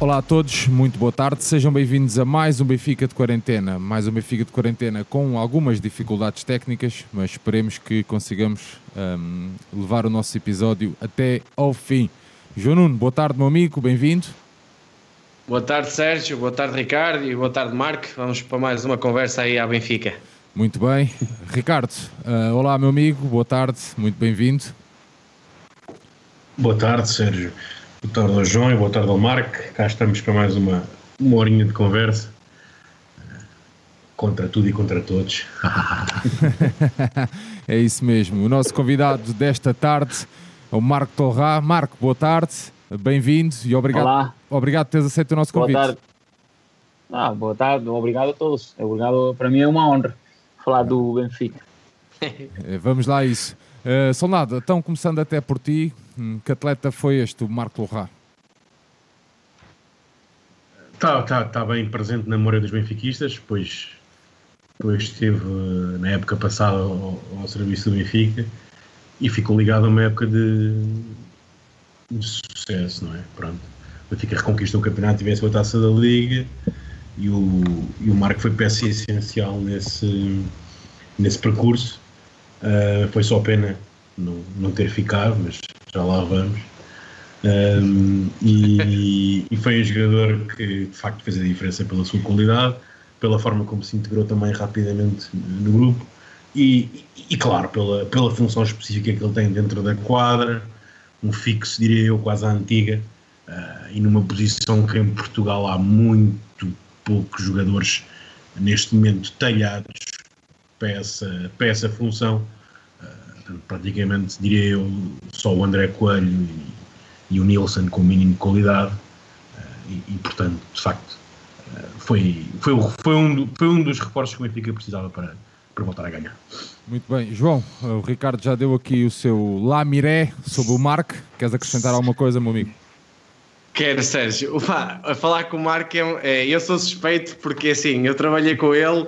Olá a todos, muito boa tarde. Sejam bem-vindos a mais um Benfica de Quarentena. Mais um Benfica de Quarentena com algumas dificuldades técnicas, mas esperemos que consigamos um, levar o nosso episódio até ao fim. João Nuno, boa tarde, meu amigo, bem-vindo. Boa tarde, Sérgio. Boa tarde, Ricardo. E boa tarde, Marco. Vamos para mais uma conversa aí à Benfica. Muito bem. Ricardo, uh, olá, meu amigo, boa tarde, muito bem-vindo. Boa tarde, Sérgio. Boa tarde ao João e boa tarde ao Marco. Cá estamos para mais uma, uma horinha de conversa. Contra tudo e contra todos. é isso mesmo. O nosso convidado desta tarde é o Marco Torrá. Marco, boa tarde, bem-vindo e obrigado, Olá. obrigado por teres aceito o nosso convite. Boa tarde. Ah, boa tarde, obrigado a todos. Obrigado, para mim é uma honra falar do Benfica. Eh, Vamos lá a isso. Uh, Soldado, então começando até por ti, hum, que atleta foi este, o Marco Torrá? Está tá, tá bem presente na memória dos benfiquistas, pois, pois esteve eh, na época passada ao, ao serviço do Benfica e ficou ligado a uma época de, de sucesso, não é? Pronto. O Benfica reconquistou o campeonato e venceu a taça da Liga e o, e o Marco foi peça essencial nesse, nesse percurso. Uh, foi só pena não, não ter ficado, mas já lá vamos. Um, e, e, foi um jogador que de facto fez a diferença pela sua qualidade, pela forma como se integrou também rapidamente no grupo e, e claro, pela, pela função específica que ele tem dentro da quadra, um fixo, diria eu, quase à antiga, uh, e numa posição que em Portugal há muito poucos jogadores neste momento talhados para essa, para essa função. Uh, praticamente, diria eu, só o André Coelho e, e o Nilsson com o mínimo de qualidade. Uh, e, e, portanto, de facto, uh, foi, foi, foi, um, foi um dos reforços que o Benfica precisava para, para voltar a ganhar. Muito bem. João, o Ricardo já deu aqui o seu lamiré sobre o Marco. Queres acrescentar alguma coisa, meu amigo? Quero, Sérgio. Ufa, a falar com o Marco, é, eu sou suspeito porque assim, eu trabalhei com ele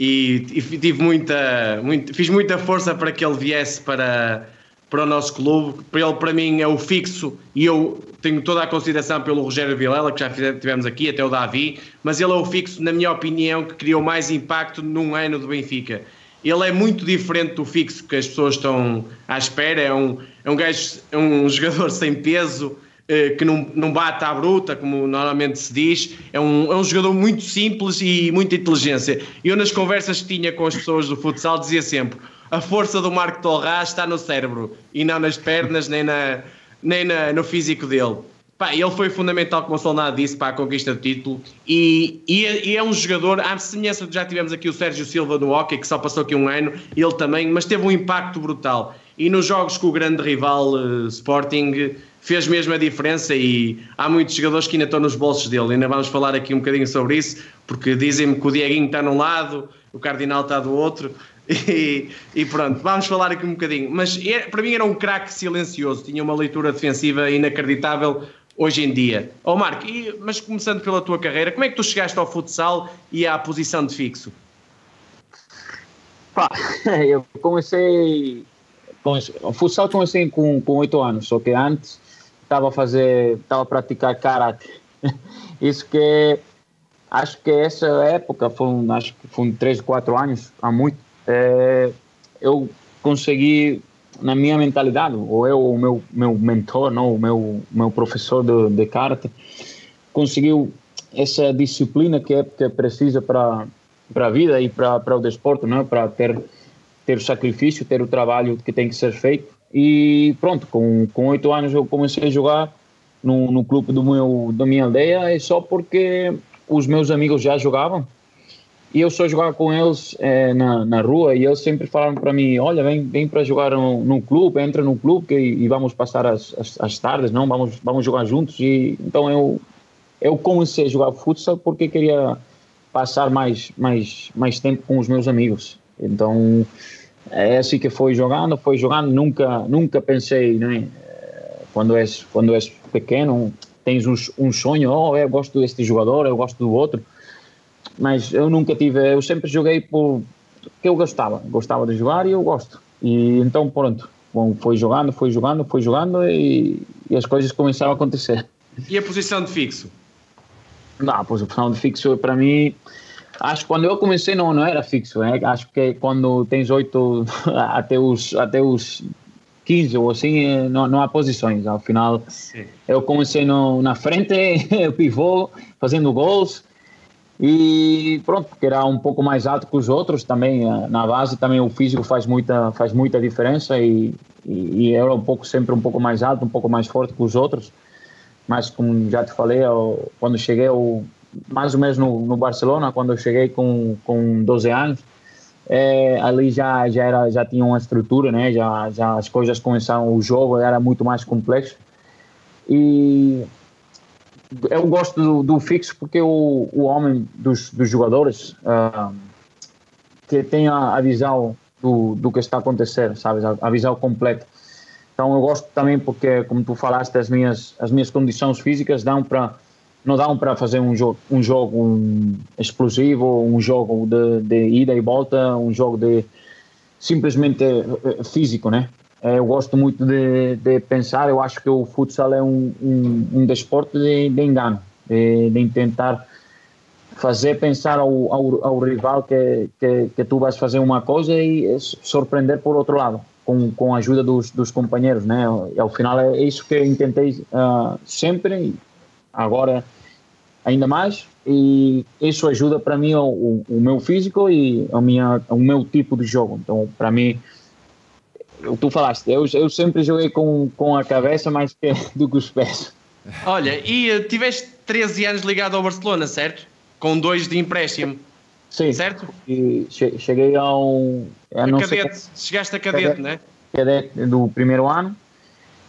e, e tive muita, muito, fiz muita força para que ele viesse para, para o nosso clube. Para ele, para mim, é o fixo e eu tenho toda a consideração pelo Rogério Vilela, que já tivemos aqui, até o Davi, mas ele é o fixo, na minha opinião, que criou mais impacto num ano do Benfica. Ele é muito diferente do fixo que as pessoas estão à espera. É um, é um, gajo, é um jogador sem peso, que não, não bate à bruta, como normalmente se diz, é um, é um jogador muito simples e muita inteligência. Eu, nas conversas que tinha com as pessoas do futsal, dizia sempre: a força do Marco Torrás está no cérebro e não nas pernas, nem, na, nem na, no físico dele. Pá, ele foi fundamental, como o Solnado disse, para a conquista do título. E, e, é, e, é um jogador, à semelhança de já tivemos aqui o Sérgio Silva no hockey, que só passou aqui um ano, ele também, mas teve um impacto brutal. E nos jogos com o grande rival uh, Sporting fez mesmo a diferença e há muitos jogadores que ainda estão nos bolsos dele. Ainda vamos falar aqui um bocadinho sobre isso, porque dizem-me que o Dieguinho está num lado, o Cardinal está do outro. E, e pronto, vamos falar aqui um bocadinho. Mas é, para mim era um craque silencioso, tinha uma leitura defensiva inacreditável hoje em dia. Ó oh, Marco, e, mas começando pela tua carreira, como é que tu chegaste ao futsal e à posição de fixo? Pá, eu comecei. O futsal comecei com, com 8 anos, só que antes estava a fazer, estava a praticar karate. Isso que acho que essa época foi, acho que foi 3, 4 anos, há muito. É, eu consegui na minha mentalidade, ou eu, o meu meu mentor, não, o meu meu professor de, de karate, conseguiu essa disciplina que é que precisa para a vida e para o desporto, não, para ter ter o sacrifício, ter o trabalho que tem que ser feito e pronto, com, 8 anos eu comecei a jogar no, no clube do meu, da minha aldeia, é só porque os meus amigos já jogavam e eu só jogava com eles é, na, na rua e eles sempre falaram para mim, olha, vem, vem para jogar no, no clube, entra no clube que, e vamos passar as, as, as, tardes, não? Vamos, vamos jogar juntos. E, então eu, eu comecei a jogar futsal porque queria passar mais, mais, mais tempo com os meus amigos. Então é assim que foi jogando, foi jogando, nunca, nunca pensei, né? Quando és, quando és pequeno, tens um, um sonho, oh, eu gosto deste jogador, eu gosto do outro, mas eu nunca tive, eu sempre joguei por que eu gostava, gostava de jogar e eu gosto. E então pronto, bom, foi jogando, foi jogando, foi jogando e, e as coisas começaram a acontecer. E a posição de fixo? Não, posição de fixo para mim, acho que quando eu comecei não, não era fixo, né? acho que quando tens oito até os, até os 15 ou assim, eh, não, não há posições. Ao final, Sim. eu comecei no, na frente, pivô, fazendo gols. E pronto, porque era um pouco mais alto que os outros também. Eh, na base também o físico faz muita, faz muita diferença e, e, e era um pouco, sempre um pouco mais alto, um pouco mais forte que os outros. Mas como já te falei, eu, quando cheguei, eu, mais ou menos no, no Barcelona, quando eu cheguei com, com 12 anos, é, ali já já era já tinha uma estrutura né? Já já as coisas começaram o jogo era muito mais complexo. E eu gosto do, do fixo porque o, o homem dos, dos jogadores uh, que tem a, a, visão do, do que está a acontecer sabe? A, a visão completa. Então eu gosto também porque como tu falaste as minhas as minhas condições físicas dão para não dão para fazer um jogo, um jogo um explosivo, um jogo de, de, ida e volta, um jogo de simplesmente eh, físico, né? Eh, eu gosto muito de, de pensar, eu acho que o futsal é um, um, um desporto de, de engano, de, de, tentar fazer pensar ao, ao, ao rival que, que, que, tu vais fazer uma coisa e surpreender por outro lado, com, com a ajuda dos, dos companheiros, né? E ao final é isso que eu tentei uh, sempre agora ainda mais e isso ajuda para mim o, o, o, meu físico e a minha, o meu tipo de jogo. Então, para mim, tu falaste, eu, eu sempre joguei com, com a cabeça mais que, do que os pés. Olha, e uh, tiveste 13 anos ligado ao Barcelona, certo? Com dois de empréstimo. Sim. Certo? E cheguei a um. A, a cadete, chegaste a cadete, cadete, não é? Cadete do primeiro ano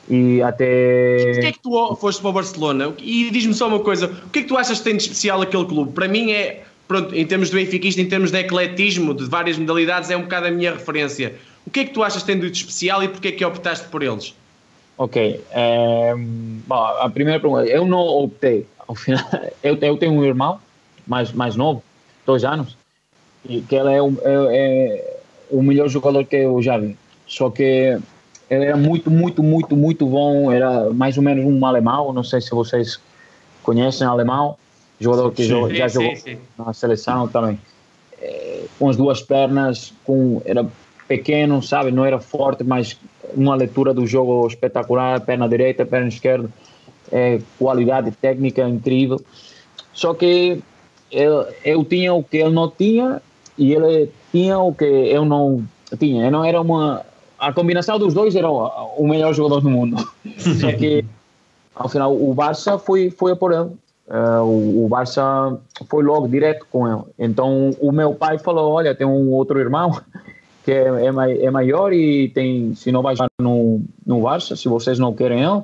e até. Porquê é que tu foste para o Barcelona? E diz-me só uma coisa: o que é que tu achas que tem de especial aquele clube? Para mim é, pronto, em termos de benfiquista, em termos de ecletismo, de várias modalidades, é um bocado a minha referência. O que é que tu achas que tem de especial e porquê é que optaste por eles? Ok. É, bom, a primeira pergunta: eu não optei. Ao final, eu, eu tenho um irmão mais, mais novo, dois anos, e que ele é o, é, é o melhor jogador que eu já vi. Só que ele era muito, muito, muito, muito bom. Era mais ou menos um alemão. Não sei se vocês conhecem alemão. Jogador que sim, já sim, jogou sim, na seleção também. É, com as duas pernas, com era pequeno, sabe? Não era forte, mas uma leitura do jogo espetacular. Perna direita, perna esquerda. É, qualidade técnica incrível. Só que eu, eu tinha o que ele não tinha e ele tinha o que eu não tinha. Eu não era uma a combinação dos dois era o melhor jogador do mundo. Só que, ao final, o Barça foi, foi por ele. Uh, o, o, Barça foi logo direto com ele. Então, o meu pai falou: Olha, tem um outro irmão que é, é, é maior e tem, se não vai jogar no, no Barça, se vocês não querem ele,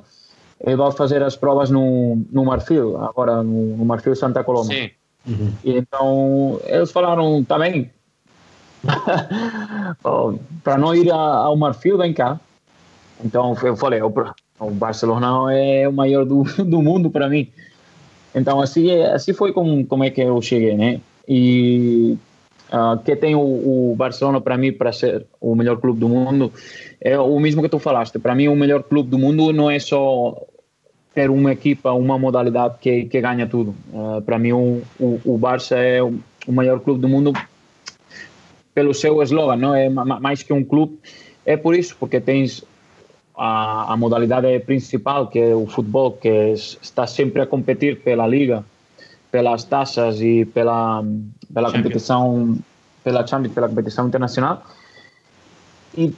ele vai fazer as provas no, no Marfil, agora no, no Marfil Santa Coloma. Sim. Uhum. Então, eles falaram: Tá bem, para não ir ao Marfil, vem cá. Então eu falei, o Barcelona é o maior do, do mundo para mim. Então assim, assim foi como, como é que eu cheguei, né? E uh, que tem o, o Barcelona para mim para ser o melhor clube do mundo é o mesmo que tu falaste. Para mim o melhor clube do mundo não é só ter uma equipa, uma modalidade que, que ganha tudo. Uh, para mim o, o, o Barça é o, o maior clube do mundo pelo seu slogan, não é mais que um clube. É por isso, porque tens a, a modalidade principal, que é o futebol, que está sempre a competir pela liga, pelas taças e pela pela competição, pela Champions, pela competição internacional. E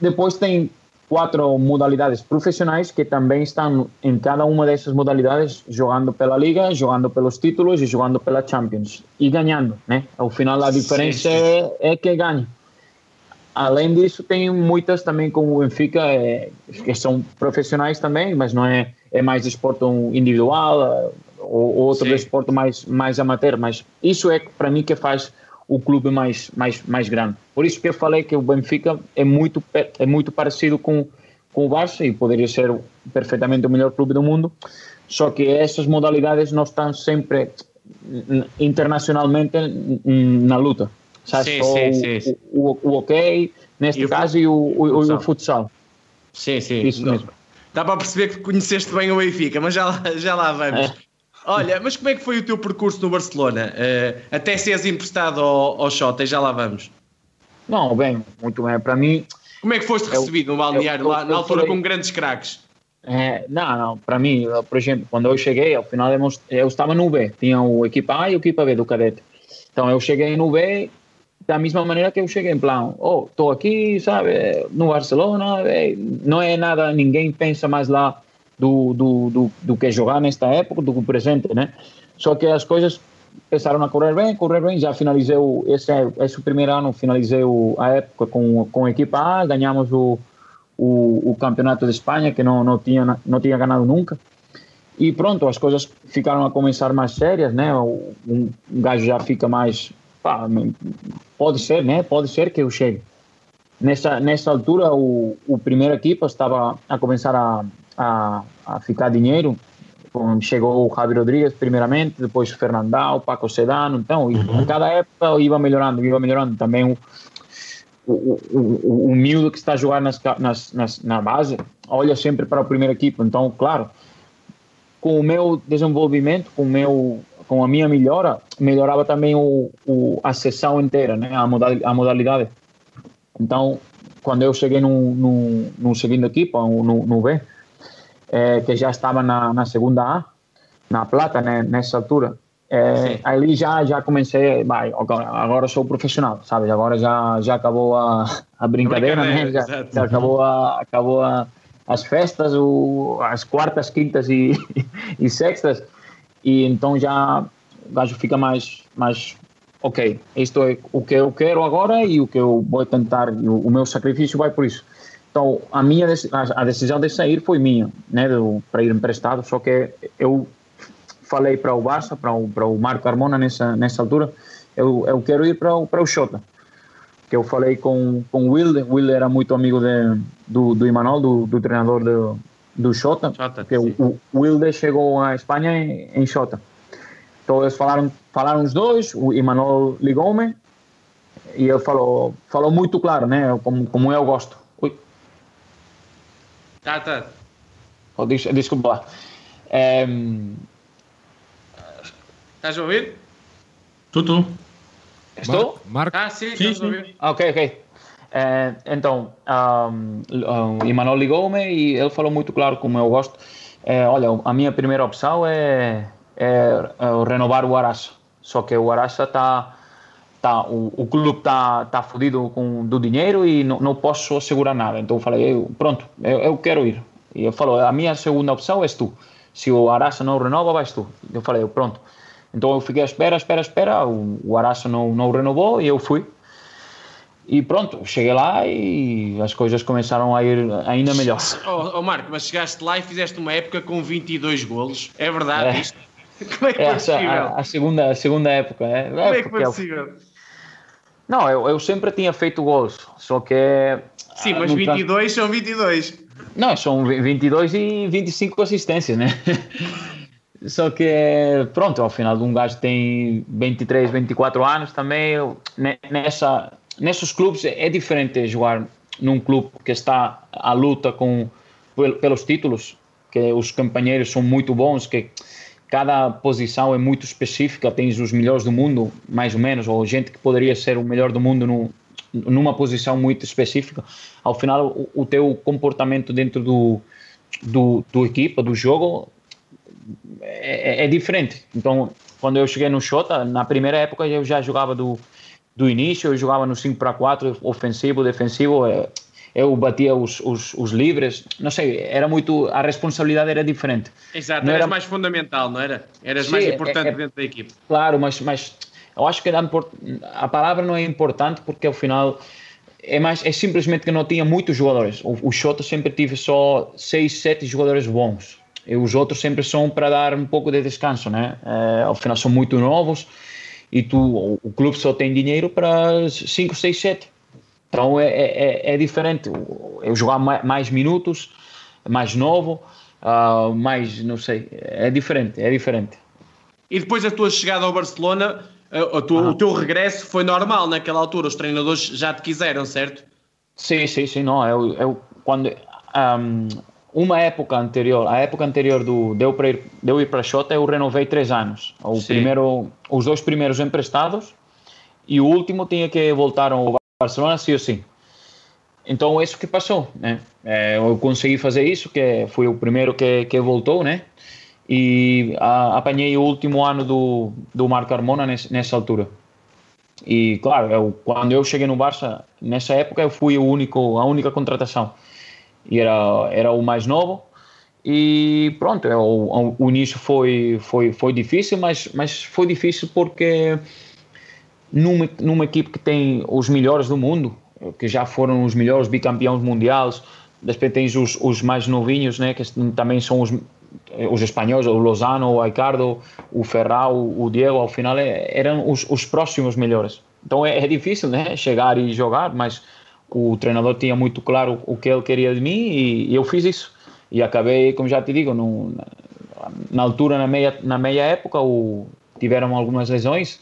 depois tem quatro modalidades profissionais que também estão em cada uma dessas modalidades jogando pela liga, jogando pelos títulos e jogando pela Champions e ganhando, né? Ao final a diferença sim, sim. É, é, que ganha. Além disso, tem muitas também como o Benfica é, que são profissionais também, mas não é é mais esporte individual ou, ou outro esporte mais mais amateur, mas isso é para mim que faz o clube mais, mais, mais grande. Por isso que eu falei que o Benfica é muito, é muito parecido com, com o Barça e poderia ser perfeitamente o melhor clube do mundo, só que essas modalidades não estão sempre internacionalmente na luta. Sim, sim, sim, o, o, o ok, neste e caso, o, e o, o, o, futsal. Sim, sim. Isso mesmo. Dá para perceber que conheceste bem o Benfica, mas já, já lá vamos. É. Olha, mas como é que foi o teu percurso no Barcelona? Uh, até seres emprestado ao, ao Xota, e já lá vamos. Não, bem, muito bem. Para mim. Como é que foste recebido no balneário, lá na altura com grandes craques? É, não, não, para mim, por exemplo, quando eu cheguei, ao final eu estava no B, tinha o equipa A e o equipa B do cadete. Então eu cheguei no B da mesma maneira que eu cheguei, em plano, oh, estou aqui, sabe, no Barcelona, não é nada, ninguém pensa mais lá do, do, do, do que jogar nesta época do presente, né? Só que as coisas começaram a correr bem, correr bem, já finalizei o, esse, esse primeiro ano, finalizei o, a época com, com a equipa A, ganhamos o, o, o campeonato de Espanha, que não, não, tinha, não tinha ganhado nunca, e pronto, as coisas ficaram a começar mais sérias, né? Um, gajo já fica mais. Pá, pode ser, né? Pode ser que eu chegue. Nessa, nessa altura, o, o primeiro equipa estava a começar a, a, a ficar dinheiro. Chegou o Javi Rodrigues, primeiramente, depois o Fernandão, Paco Sedano. Então, uhum. cada época ia melhorando, ia melhorando. Também o, o, o, o miúdo que está a jogar nas, nas, nas, na base olha sempre para o primeiro equipa. Então, claro, com o meu desenvolvimento, com o meu com a minha melhora, melhorava também o, o a sessão inteira, né? a, modalidade, a modalidade. Então, quando eu cheguei no, no, no segundo equipa, no, no B, é, que já estava na, na segunda A, na plata, né? nessa altura, é, ali já já comecei, vai, agora sou profissional, sabe? Agora já já acabou a, a brincadeira, né? Já, já acabou a acabou a as festas, o, as quartas, quintas e, e sextas, e então já o gajo fica mais, mais ok, isto é o que eu quero agora e o que eu vou tentar, o, o meu sacrifício vai por isso. Então, a minha a decisão de sair foi minha, né, para ir emprestado, só que eu falei para o Barça, para o, para o Marco Carmona nessa, nessa altura, eu, eu quero ir para o, para o Xota que eu falei com, com o Will, o Will era muito amigo de, do, do Imanol, do, do treinador do, do Xota, que o, o Wilde chegou à Espanha em, em Xota. Então eles falaram, falaram os dois, o Imanol ligou-me e ele falou, falou muito claro, né, como, como eu gosto. Tá, tá. Oh, des, desculpa lá. É... Estás a ouvir? Tudo. Estou? Marco? Ah, sim, sim, sim. Ok, ok. É, então, um, o Emanuel ligou-me e ele falou muito claro como eu gosto. É, olha, a minha primeira opção é, é, é renovar o Araça. Só que o Araça está tá, o, o clube está tá fodido com do dinheiro e não, não posso assegurar nada. Então eu falei, eu, pronto, eu, eu, quero ir. E ele falou, a minha segunda opção és tu. Se o Araça não renova, vais tu. Eu falei, pronto. Então eu fiquei à espera, espera, espera. O, o Araça não, não renovou e eu fui. E pronto, cheguei lá e as coisas começaram a ir ainda melhor. Oh, oh Marco, mas chegaste lá e fizeste uma época com 22 golos. É verdade é. isto? Como é que é, foi possível? A, a, segunda, a segunda época. É, Como é, é que foi possível? Eu, não, eu, eu sempre tinha feito gols, só que... Sim, mas 22 são 22. Não, são 22 e 25 assistências, né? Só que, pronto, ao final de um gajo tem 23, 24 anos também, nessa, nesses clubes é diferente jogar num clube que está à luta com, pelos títulos, que os companheiros são muito bons, que cada posição é muito específica, tens os melhores do mundo, mais ou menos, ou gente que poderia ser o melhor do mundo no, numa posição muito específica. Ao final, o, o teu comportamento dentro do, do, do equipa, do jogo, é, é, diferente. Então, quando eu cheguei no Xota, na primeira época eu já jogava do, do início, eu jogava no 5 para 4, ofensivo, defensivo, é, eu batia os, os, os, livres, não sei, era muito, a responsabilidade era diferente. Exato, não eras era mais fundamental, não era? Eras Sim, mais importante é, é, dentro da equipe. Claro, mas, mas eu acho que a palavra não é importante porque ao final é mais é simplesmente que não tinha muitos jogadores. O, o Xota sempre tive só 6, 7 jogadores bons. E os outros sempre são para dar um pouco de descanso, né? É, ao final são muito novos e tu, o clube só tem dinheiro para 5, 6, 7. Então é, é, é diferente. Eu jogar mais minutos, mais novo, uh, mais, não sei, é diferente, é diferente. E depois da tua chegada ao Barcelona, a tua, ah. o teu regresso foi normal naquela altura, os treinadores já te quiseram, certo? Sim, sim, sim, não, eu, eu quando... Um, uma época anterior, a época anterior do deu para ir, deu ir para a Xota, eu renovei três anos. O Sim. primeiro, os dois primeiros emprestados e o último tinha que voltar ao Barcelona, sim ou sim. Então, isso que passou, né? É, eu consegui fazer isso, que fui o primeiro que, que voltou, né? E a, apanhei o último ano do, do Marco Carmona nesse, nessa altura. E, claro, eu, quando eu cheguei no Barça, nessa época eu fui o único, a única contratação. E era, era o mais novo. E pronto, eu, o, o início foi, foi, foi difícil, mas, mas foi difícil porque numa, numa equipe que tem os melhores do mundo, que já foram os melhores bicampeões mundiais, depois tens os, os mais novinhos, né, que também são os, os espanhóis, o Lozano, o Ricardo, o Ferral, o Diego, ao final é, eram os, os próximos melhores. Então é, é, difícil né, chegar e jogar, mas o treinador tinha muito claro o que ele queria de mim e, e eu fiz isso. E acabei, como já te digo, no, na, na, altura, na meia, na meia época, o, tiveram algumas lesões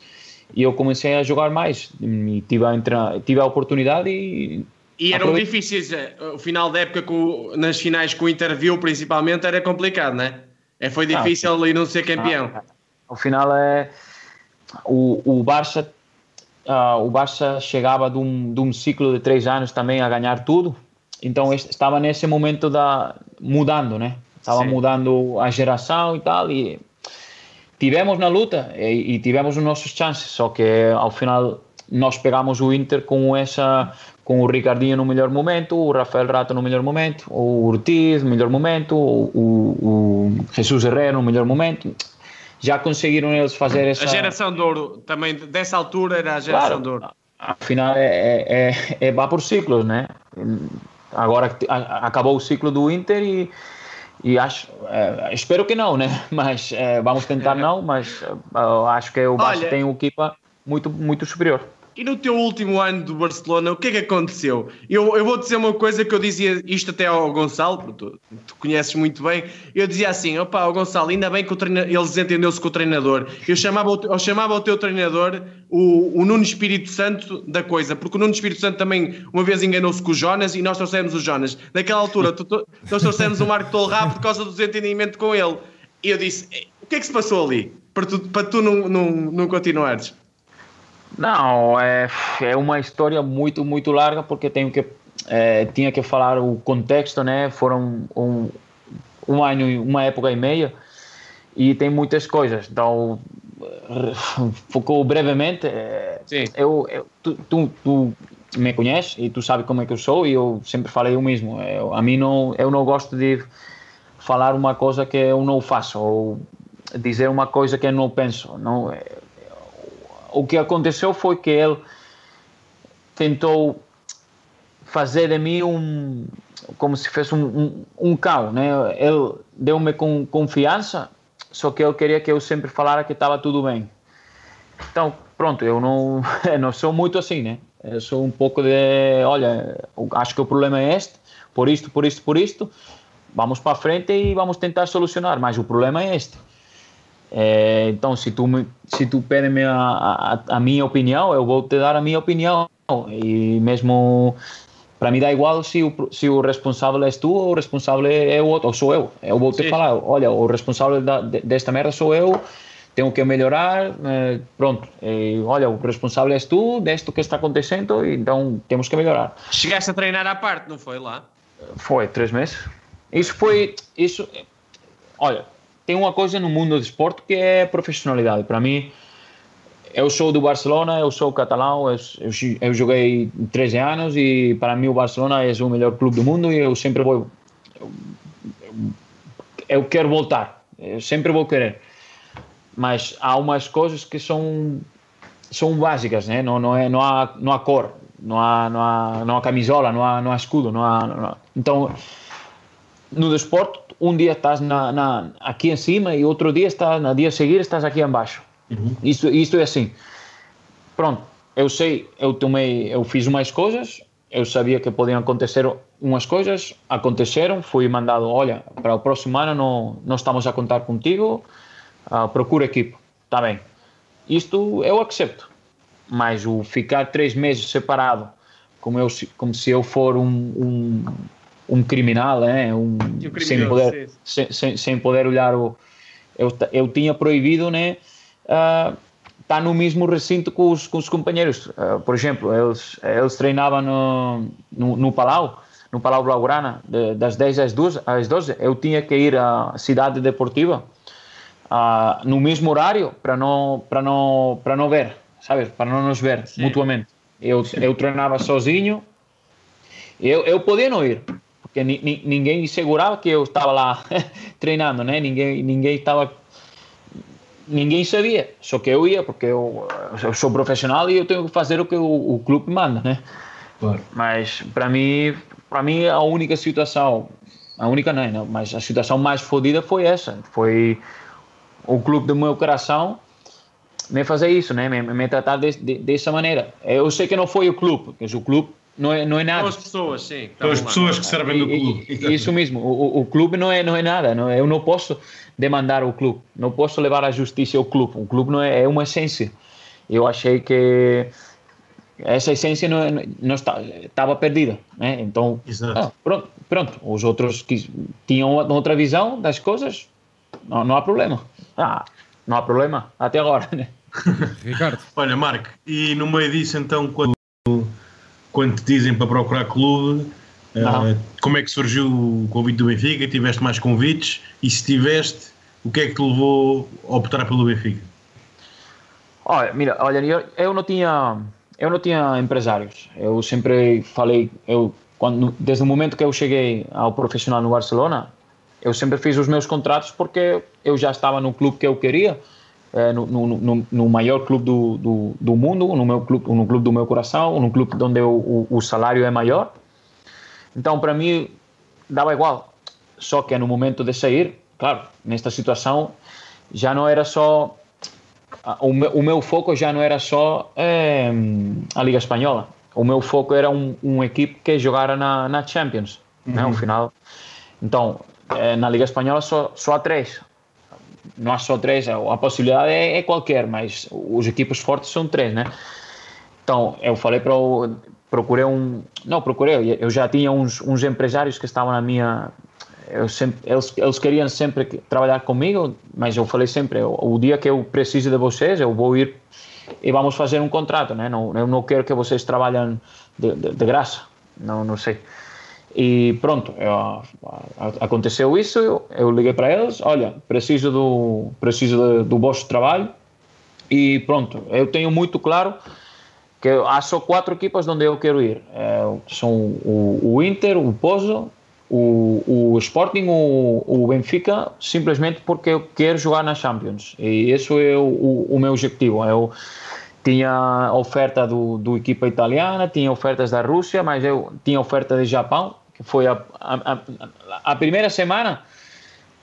e eu comecei a jogar mais. E tive a, entrar, tive a oportunidade e. E eram difíceis, o final da época com, nas finais com o interview principalmente era complicado, né? É, foi difícil ali não ser campeão. Não, o final é. O, o Barça Uh, o Barça chegava de um, de um ciclo de três anos também a ganhar tudo, então estava nesse momento da mudando, né? Estava Sim. mudando a geração e tal, e tivemos na luta e, e, tivemos os nossos chances, só que ao final nós pegamos o Inter com essa com o Ricardinho no melhor momento, o Rafael Rato no melhor momento, o Ortiz no melhor momento, o, o, o Jesus Herrera no melhor momento já conseguiram eles fazer essa. A geração de ouro, também dessa altura era a geração claro, de ouro. Afinal, é, é, é, é vá por ciclos, né? Agora acabou o ciclo do Inter e, e acho, é, espero que não, né? Mas é, vamos tentar não, mas é, acho que o Barça tem uma equipa muito, muito superior. E no teu último ano do Barcelona, o que é que aconteceu? Eu, eu vou dizer uma coisa que eu dizia isto até ao Gonçalo, tu, tu conheces muito bem. Eu dizia assim: opa, o Gonçalo, ainda bem que eles entendeu-se com o treinador. Eu chamava, o, eu chamava o teu treinador o, o Nuno Espírito Santo da coisa, porque o Nuno Espírito Santo também uma vez enganou-se com o Jonas e nós trouxemos o Jonas. Naquela altura, tu, tu, nós trouxemos o Marco Tolrá por causa do desentendimento com ele. E eu disse: o que é que se passou ali? Para tu, para tu não, não, não continuares? Não, é, é uma história muito, muito larga porque tenho que é, tinha que falar o contexto, né? Foram um, um ano, uma época e meia e tem muitas coisas. Então, focou brevemente. É, Sim. Eu, eu tu, tu, tu, me conheces e tu sabes como é que eu sou e eu sempre falei o mesmo. Eu, a mim não, eu não gosto de falar uma coisa que eu não faço ou dizer uma coisa que eu não penso. Não, o que aconteceu foi que ele tentou fazer de mim um como se fosse um, um, um cão, né? Ele deu-me com confiança, só que ele queria que eu sempre falara que estava tudo bem. Então, pronto, eu não, eu não sou muito assim, né? Eu sou um pouco de, olha, acho que o problema é este, por isto, por isto, por isto, vamos para frente e vamos tentar solucionar, mas o problema é este. É, então, se tu, me, se tu pede-me a, a, a, minha opinião, eu vou te dar a minha opinião. E mesmo para mim dá igual se o, se o responsável és tu ou o responsável é o outro, ou sou eu. Eu vou te Sim. falar: olha, o responsável da, desta merda sou eu, tenho que melhorar. Eh, pronto, e, olha, o responsável és tu deste que está acontecendo, então temos que melhorar. Chegaste a treinar à parte, não foi lá? Foi, três meses. Isso foi. Isso, olha tem uma coisa no mundo do esporte que é profissionalidade. Para mim, eu sou do Barcelona, eu sou catalão, eu, eu, eu, joguei 13 anos e para mim o Barcelona é o melhor clube do mundo e eu sempre vou. Eu, eu quero voltar, eu sempre vou querer. Mas há umas coisas que são são básicas, né? não, não, é, não, há, não há cor, não há, não há, não há camisola, não há, não há escudo. Não há, não há. Então, no desporto, um dia estás na, na, aqui em cima e outro dia estás, no dia a seguir estás aqui embaixo. Uhum. Isso, isso é assim. Pronto, eu sei, eu tomei, eu fiz umas coisas, eu sabia que podiam acontecer umas coisas, aconteceram, fui mandado, olha, para o próximo ano não, não estamos a contar contigo, uh, procura equipe, está bem. Isto eu accepto, mas o ficar três meses separado, como, eu, como se eu for um, um um criminal, né? um, sem, poder, sem, sem, sem, poder olhar o. Eu, eu tinha proibido, né? Uh, estar no mesmo recinto com os, com os companheiros. Uh, por exemplo, eles, eles treinavam no, no, no Palau, no Palau Blaugrana, de, das 10 às 12, às 12. Eu tinha que ir à cidade deportiva uh, no mesmo horário para não, para não, para não ver, sabes? Para não nos ver Sim. mutuamente. Eu, eu treinava sozinho, eu, eu podia não ir, ni, ninguém segurava que eu estava lá treinando, né? Ninguém, ninguém estava ninguém sabia, só que eu ia porque eu, eu, sou profissional e eu tenho que fazer o que o, o clube manda, né? Claro. Mas para mim, para mim a única situação, a única não, não, mas a situação mais fodida foi essa, foi o clube do meu coração me fazer isso, né? Me, me tratar de, de, dessa maneira. Eu sei que não foi o clube, porque o clube não é, não é nada. São as pessoas, sim. São as pessoas que servem no clube. Isso mesmo. O, o clube não é, não é nada. Não, eu não posso demandar o clube. Não posso levar a justiça ao clube. O clube não é, é uma essência. Eu achei que essa essência não, não estava, estava perdida, né? Então, ah, pronto, pronto. Os outros que tinham outra visão das coisas, não, não há problema. Ah, não há problema até agora, né? Ricardo. Olha, Marco, e no meio disso, então, quando, quando te dizem para procurar clube, uh, como é que surgiu o convite do Benfica? Tiveste mais convites? E se tiveste, o que é que te levou a optar pelo Benfica? Olha, mira, olha, eu, eu não tinha eu não tinha empresários. Eu sempre falei, eu quando desde o momento que eu cheguei ao profissional no Barcelona, eu sempre fiz os meus contratos porque eu já estava no clube que eu queria é, no, no, no, maior clube do, do, do, mundo, no meu clube, no clube do meu coração, no clube onde eu, o, o salário é maior. Então, para mim, dava igual. Só que no momento de sair, claro, nesta situação, já não era só. O meu, o meu foco já não era só é, a Liga Espanhola. O meu foco era um, um equipe que jogara na, na Champions, uhum. né, no final. Então, é, na Liga Espanhola só, só há três não há só três, a possibilidade é, é, qualquer, mas os equipos fortes são três, né? Então, eu falei para o. Procurei um. Não, procurei, eu já tinha uns, uns empresários que estavam na minha. Eu sempre, eles, eles queriam sempre trabalhar comigo, mas eu falei sempre: o dia que eu preciso de vocês, eu vou ir e vamos fazer um contrato, né? Não, eu não quero que vocês trabalhem de, de, de graça, não, não sei. E pronto, eu, aconteceu isso, eu, liguei para eles, olha, preciso do, preciso do, vosso trabalho e pronto, eu tenho muito claro que há só quatro equipas onde eu quero ir. É, são o, o, Inter, o Pozo, o, o Sporting, o, o Benfica, simplesmente porque eu quero jogar na Champions. E esse é o, o, meu objetivo. Eu, tinha oferta do, do equipa italiana, tinha ofertas da Rússia, mas eu tinha oferta do Japão, que foi a, a, a primeira semana.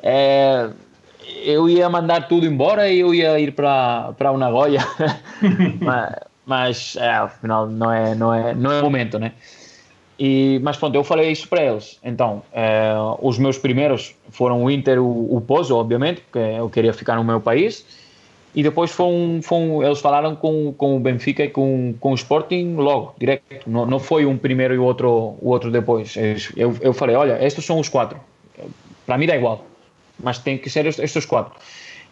É, eu ia mandar tudo embora e eu ia ir para o Nagoya, mas, mas é, afinal não é não é não é momento, né? E, mas pronto, eu falei isso para eles. Então, é, os meus primeiros foram o Inter, o, o Pozo, obviamente, porque eu queria ficar no meu país e depois foram, foram, eles falaram com, com o Benfica e com, com o Sporting logo, direto. Não, não foi um primeiro e o outro, o outro depois. Eu, eu falei, olha, estes são os quatro. Para mim dá igual, mas tem que ser estes quatro.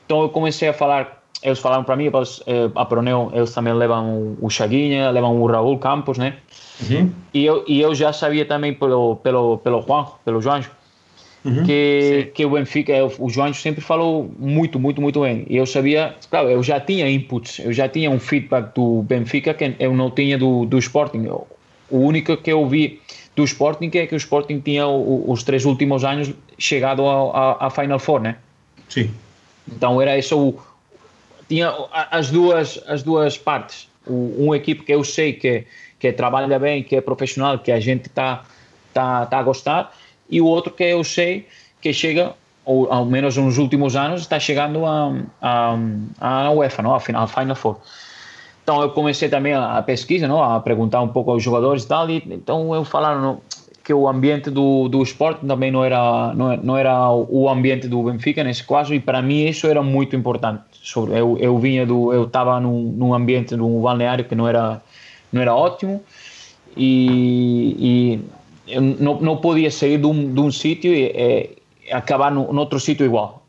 Então eu comecei a falar, eles falaram para mim, eles, eh, a Proneu, eles também levam o Chaguinha, levam o Raul Campos, né? Uhum. E, eu, e eu já sabia também pelo, pelo, pelo Juan, pelo João, uhum, que, que o Benfica, o João sempre falou muito, muito, muito bem. E eu sabia, claro, eu já tinha inputs, eu já tinha um feedback do Benfica que eu não tinha do, do Sporting. O único que eu vi do Sporting é que o Sporting tinha o, os três últimos anos chegado à Final Four, né? Sim. Então era isso o, tinha as duas as duas partes. O, uma equipe que eu sei que que trabalha bem, que é profissional, que a gente está tá, tá a gostar e o outro que eu sei que chega, ou ao menos nos últimos anos, está chegando a, a, a UEFA, não? a Final, a Final Four. Então eu comecei também a, pesquisa, não? a perguntar um pouco aos jogadores e tal, e então eu falaram que o ambiente do, do esporte também não era, não, não era o ambiente do Benfica nesse caso, e para mim isso era muito importante. Eu, eu vinha do, eu estava num, num ambiente, num balneário que não era, não era ótimo, e, e não, não podia sair de um, de um sítio e, acabar no, no outro sítio igual.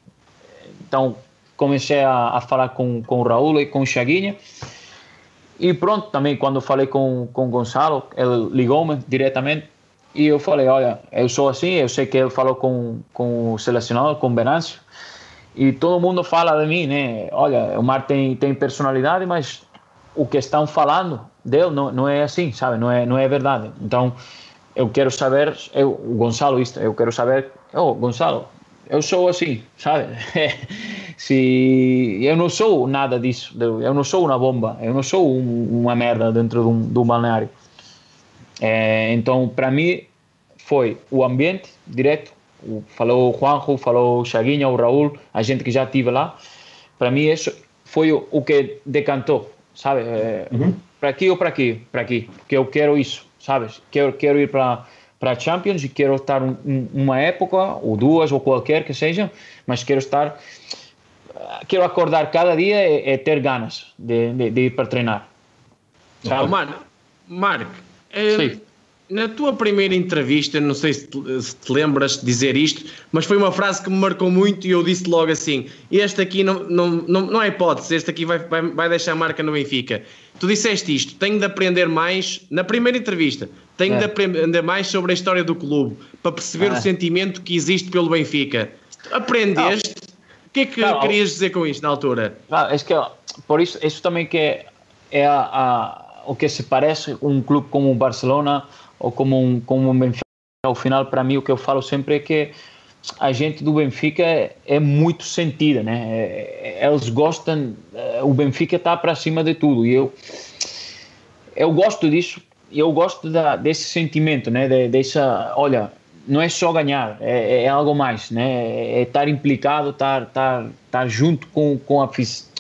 Então comecei a, a, falar com, com o Raul e com o Chaguinha. E pronto, também quando falei com, com o Gonçalo, ele ligou-me diretamente e eu falei: Olha, eu sou assim, eu sei que ele falou com, com o selecionador, com o Venâncio, e todo mundo fala de mim, né? Olha, o Mar tem, tem personalidade, mas o que estão falando dele não, não é assim, sabe? Não é, não é verdade. Então eu quero saber, eu, o Gonçalo, isto, eu quero saber, oh, Gonçalo, eu sou assim, sabe? Se eu não sou nada disso, eu não sou uma bomba, eu não sou um, uma merda dentro de um, de um balneário. É, então, para mim, foi o ambiente direto. Falou o Juanjo, falou o Chaguinha, o Raul, a gente que já estive lá. Para mim, isso foi o, o que decantou, sabe? É, uhum. Para aqui ou para aqui? Para aqui, porque eu quero isso sabes? Quero, quero ir para para Champions e quero estar um, um, uma época ou duas ou qualquer que seja, mas quero estar quero acordar cada dia e, e ter ganas de, de, de, ir para treinar. Sabe? Oh, mano, Marco, eh, na tua primeira entrevista, não sei se te, se te, lembras de dizer isto, mas foi uma frase que me marcou muito e eu disse logo assim: Este aqui não, não, não, não é hipótese, este aqui vai, vai, vai deixar marca no Benfica. Tu disseste isto, tenho de aprender mais, na primeira entrevista, tenho é. de aprender mais sobre a história do clube, para perceber o sentimento que existe pelo Benfica. Aprendeste? O que é que querias dizer com isto na altura? Não, é que, por isso, isso também que é, é a, a, o que se parece um clube como o Barcelona ou como um, como um Benfica. Ao final, para mim, o que eu falo sempre é que a gente do Benfica é, é muito sentida, né? É, é eles gostam, é, o Benfica está para cima de tudo e eu eu gosto disso, eu gosto da, desse sentimento, né? De, dessa, olha, não é só ganhar, é, é, algo mais, né? É estar implicado, estar, estar, estar junto com, com a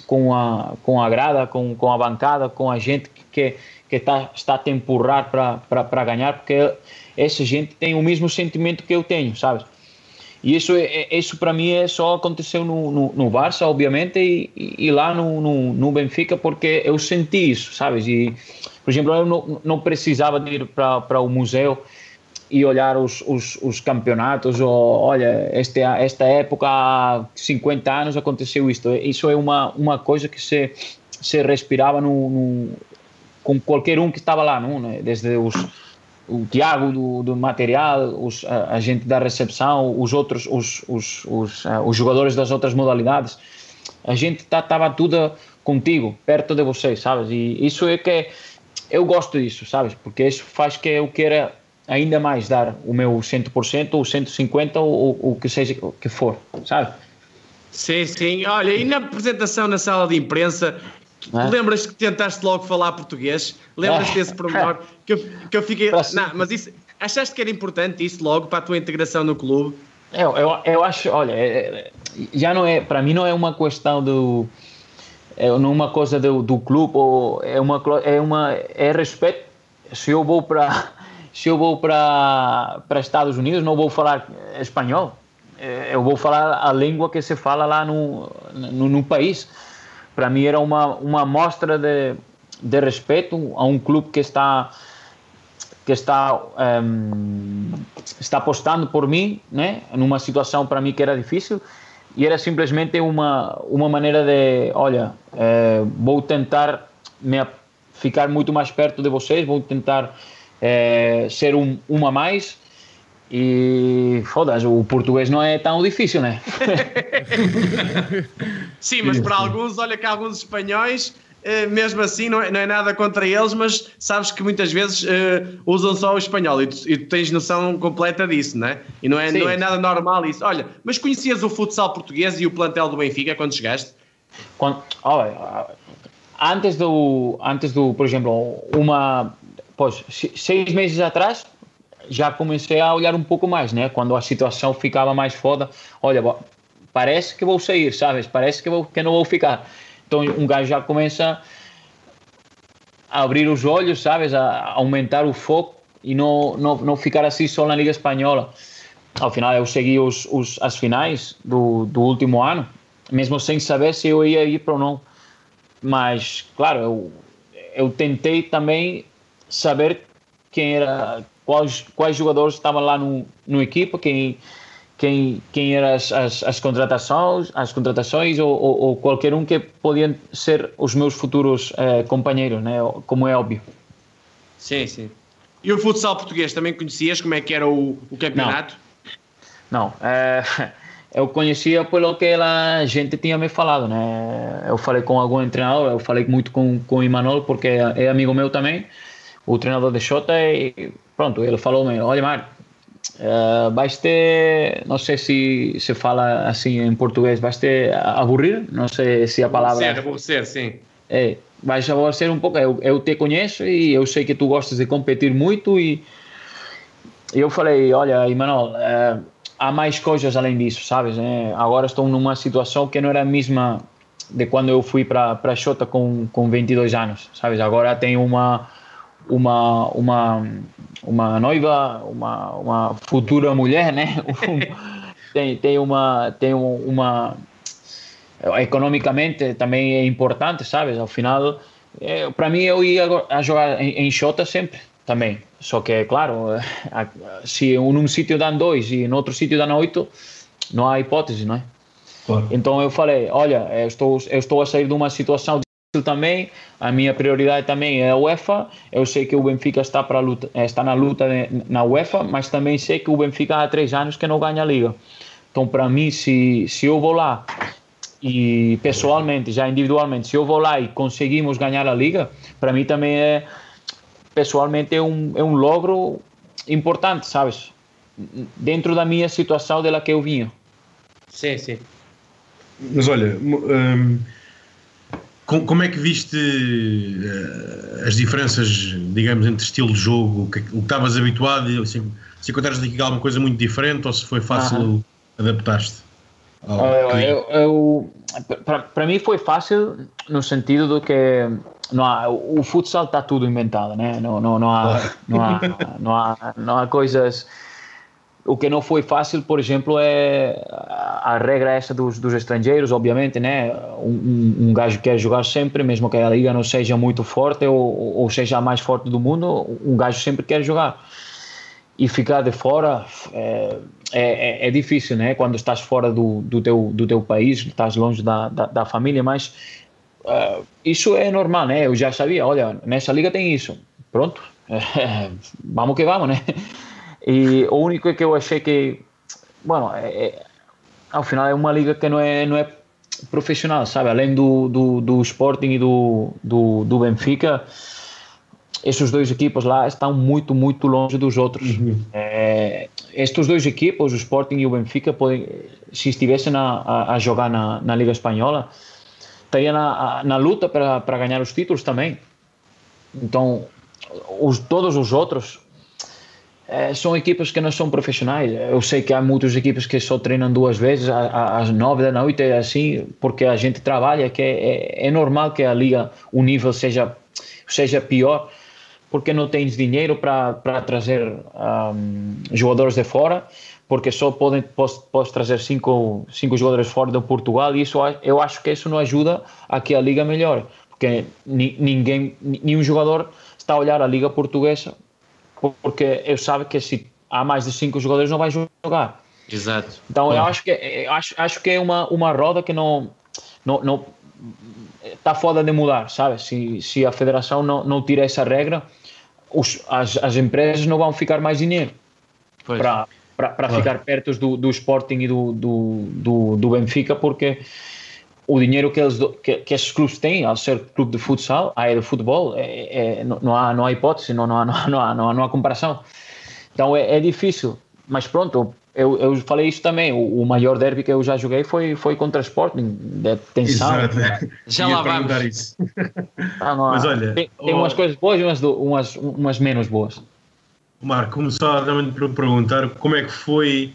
com a com a grada, com, com a bancada, com a gente que que está está a te empurrar para para ganhar, porque essa gente tem o mesmo sentimento que eu tenho, sabes? E isso, é, é, isso para mim é só aconteceu no, no, no Barça, obviamente, e, e lá no, no, no, Benfica, porque eu senti isso, sabes? E, por exemplo, eu não, não precisava de ir para o museu e olhar os, os, os, campeonatos, ou olha, este, esta época há 50 anos aconteceu isto. Isso é uma, uma coisa que se, se respirava no, no com qualquer um que estava lá, não? Né? desde os o Tiago do, do material, os, a, a, gente da recepção, os outros, os, os, os, uh, os jogadores das outras modalidades, a gente estava tá, tudo contigo, perto de vocês, sabes? E isso é que eu gosto disso, sabes? Porque isso faz que eu queira ainda mais dar o meu 100% ou 150% ou o que seja que for, sabe? Sim, sim. Olha, e na apresentação na sala de imprensa, é? Lembras que tentaste logo falar português? Lembras é. desse pormenor? Que eu, que eu fiquei. Não, mas isso. Achaste que era importante isso logo para a tua integração no clube? Eu, eu, eu acho, olha, é, é, já não é, para mim não é uma questão do, é uma coisa do, do clube, ou é uma, é uma, é respeito, se eu vou para, se eu vou para, para Estados Unidos, não vou falar espanhol, eu vou falar a língua que se fala lá no, no, no país, para mim era uma uma mostra de, de respeito a um clube que está que está um, está apostando por mim, né, numa situação para mim que era difícil. E era simplesmente uma uma maneira de, olha, é, vou tentar me ficar muito mais perto de vocês, vou tentar é, ser um, uma mais e foda-se, o português não é tão difícil, né? Sim, mas para alguns, olha que alguns espanhóis, eh, mesmo assim, não é, não é nada contra eles, mas sabes que muitas vezes uh, usam só o espanhol e tu, e tu, tens noção completa disso, né? E não é, não é nada normal isso. Olha, mas conhecias o futsal português e o plantel do Benfica quando chegaste? Quando, oh, antes do, antes do, por exemplo, uma, pois, seis meses atrás, já comecei a olhar um pouco mais, né? Quando a situação ficava mais foda, olha, parece que vou sair, sabes? Parece que, vou, que não vou ficar. Então um gajo já começa a abrir os olhos, sabes? A aumentar o foco e não, não, não ficar assim só na Liga Espanhola. Ao final eu segui os, os, as finais do, do último ano, mesmo sem saber se eu ia ir para ou não. Mas, claro, eu, eu tentei também saber quem era quais, quais jogadores estavam lá no, no equipa, quem, quem, quem eram as, as, as, contratações, as contratações ou, ou, ou, qualquer um que podiam ser os meus futuros uh, companheiros, né? como é óbvio. Sim, sim. E o futsal português também conhecias? Como é que era o, o campeonato? Não, Não é, eu conhecia pelo que a gente tinha me falado, né? Eu falei com algum treinador, eu falei muito com, com o Imanol, porque é amigo meu também, o treinador de Xota, e pronto, ele falou-me, olha Mar, uh, vais ter, não sei se se fala assim em português, vais ter aburrir, não sei se a palavra... Aborrecer, aborrecer, sim. É, vais aborrecer um pouco, eu, eu te conheço e eu sei que tu gostas de competir muito e eu falei, olha, Imanol, uh, há mais coisas além disso, sabes? É, agora estou numa situação que não era a mesma de quando eu fui para para Xota com com 22 anos, sabes? Agora tenho uma uma uma uma noiva, uma uma futura mulher, né? tem tem uma tem uma economicamente também é importante, sabes? Ao final, é, para mim eu ia a jogar em, em Xota sempre também. Só que, claro, se num sítio dão dois e no outro sítio dão oito, não há hipótese, não é? Claro. Então eu falei, olha, eu estou, eu estou a sair de uma situação também, a minha prioridade também é a UEFA, eu sei que o Benfica está, para luta, está na luta na UEFA, mas também sei que o Benfica há três anos que não ganha a Liga. Então, para mim, se, se eu vou lá e pessoalmente, já individualmente, se eu vou lá e conseguimos ganhar a Liga, para mim também é pessoalmente é um, é um logro importante, sabes? Dentro da minha situação dela que eu vinha. Sim, sim. Mas olha, um, como é que viste uh, as diferenças, digamos, entre estilo de jogo, o que, o que estavas habituado, assim, se encontraste aqui alguma coisa muito diferente ou se foi fácil uh -huh. adaptar-te? Eu para mim foi fácil no sentido do que não há, o futsal está tudo inventado, né? Não, não, não, há, não, há, não, há, não há coisas. O que não foi fácil, por exemplo, é a regra essa dos, dos estrangeiros, obviamente, né? Um, um, gajo quer jogar sempre, mesmo que a liga não seja muito forte ou, ou seja a mais forte do mundo, um gajo sempre quer jogar. E ficar de fora é, é, é difícil, né? Quando estás fora do, do, teu, do teu país, estás longe da, da, da família, mas Uh, isso é normal, né? Eu já sabia, olha, nessa liga tem isso. Pronto, vamos que vamos, né? E o único que eu achei que, bueno, é, é, ao final é uma liga que não é, não é profissional, sabe? Além do, do, do Sporting e do, do, do Benfica, esses dois equipos lá estão muito, muito longe dos outros. Uhum. É, estes dois equipos, o Sporting e o Benfica, podem, se estivessem a, a, a jogar na, na Liga Espanhola, estaria na, na luta para, para ganhar os títulos também. Então, os, todos os outros é, são equipas que não são profissionais. Eu sei que há muitas equipas que só treinam duas vezes às nove da noite, é assim, porque a gente trabalha, que é, é, é normal que a liga, o nível seja, seja pior, porque não tens dinheiro para trazer um, jogadores de fora porque só podem posso, posso trazer cinco, cinco jogadores fora de Portugal e isso eu acho que isso não ajuda a que a liga melhore, porque ninguém, nenhum jogador está a olhar a liga portuguesa porque eu sabe que se há mais de cinco jogadores não vai jogar. Exato. Então eu acho que eu acho, acho que é uma uma roda que não não, não está foda de mudar, sabe? Se se a federação não não tira essa regra, os, as as empresas não vão ficar mais dinheiro para para claro. ficar perto do, do Sporting e do, do, do, do Benfica, porque o dinheiro que, eles, que, que esses clubes têm, ao ser clube de futsal, aí de futebol, é, é, não, há, não há hipótese, não, não, há, não, há, não, há, não há comparação. Então é, é difícil, mas pronto, eu, eu falei isso também. O, o, maior derby que eu já joguei foi, foi contra o Sporting, de tensão. Exato. Já lá vamos. Isso. Ah, Mas olha, tem, tem oh, umas coisas boas e umas, umas, umas menos boas. Marco, começar também por perguntar como é que foi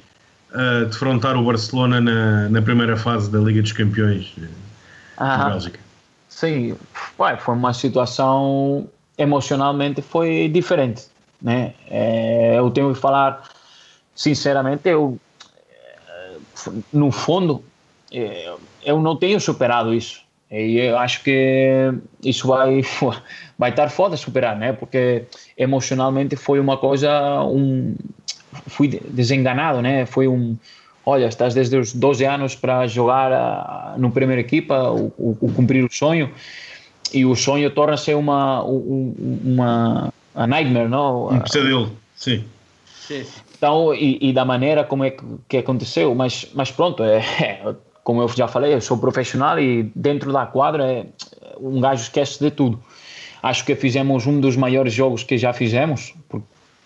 uh, defrontar o Barcelona na, na primeira fase da Liga dos Campeões ah, Bélgica. Sim, ué, foi uma situação emocionalmente foi diferente, né? É, eu tenho que falar sinceramente, eu no fundo eu não tenho superado isso, E eu acho que isso vai, vai estar foda superar, né? Porque emocionalmente foi uma coisa, um, fui desenganado, né? Foi um, olha, estás desde os 12 anos para jogar a, no primeira equipa, o, o, o, cumprir o sonho, e o sonho torna-se uma, uma a nightmare, não? Um pesadelo, sim. Então, e, e, da maneira como é que, que aconteceu, mas, mas pronto, é, é, como eu já falei, eu sou profissional e dentro da quadra é, um gajo esquece de tudo. Acho que fizemos um dos maiores jogos que já fizemos,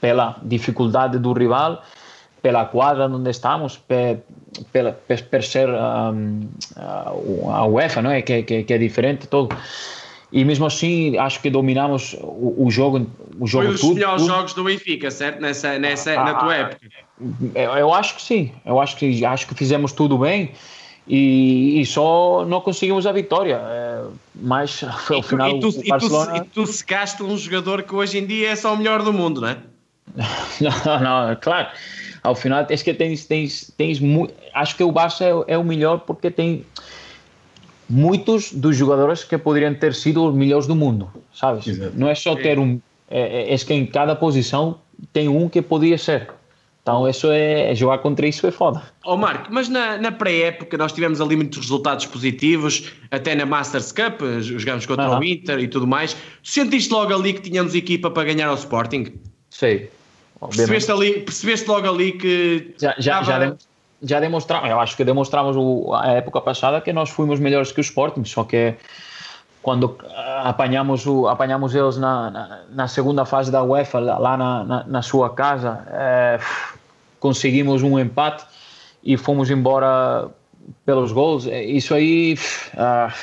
pela dificuldade do rival, pela quadra onde estamos, pe, pela, per, per ser um, a UEFA, não é? Que, que, que é diferente todo e mesmo assim acho que dominamos o, o jogo o jogo Foi os tudo, melhores tudo. jogos do Benfica, certo? Nessa, nessa, ah, na tua época. Eu, eu, acho que sim, eu acho que acho que fizemos tudo bem e, e só não conseguimos a vitória, é, mas ao e final e tu, o Barcelona... e tu, e tu secaste um jogador que hoje em dia é só o melhor do mundo, não é? não, não, claro. Ao final tens que tens, tens, tens acho que o Barça é, é o melhor porque tem muitos dos jogadores que poderiam ter sido os melhores do mundo, sabes? Exato. Não é só ter um, é, é, é, que em cada posição tem um que podia ser. Então, isso é, jogar contra isso é foda. Ó oh, Marco, mas na, na pré-época nós tivemos ali muitos resultados positivos, até na Masters Cup, jogámos contra uhum. o Inter e tudo mais. Sentiste logo ali que tínhamos equipa para ganhar ao Sporting? Sei. Percebeste, ali, percebeste logo ali que. Já, já, estava... já, já demonstramos, eu acho que demonstramos o, a época passada que nós fomos melhores que o Sporting, só que quando apanhamos, o, apanhamos eles na, na, na segunda fase da UEFA, lá na, na, na sua casa, é, conseguimos um empate e fomos embora pelos gols. É, isso aí. Ah,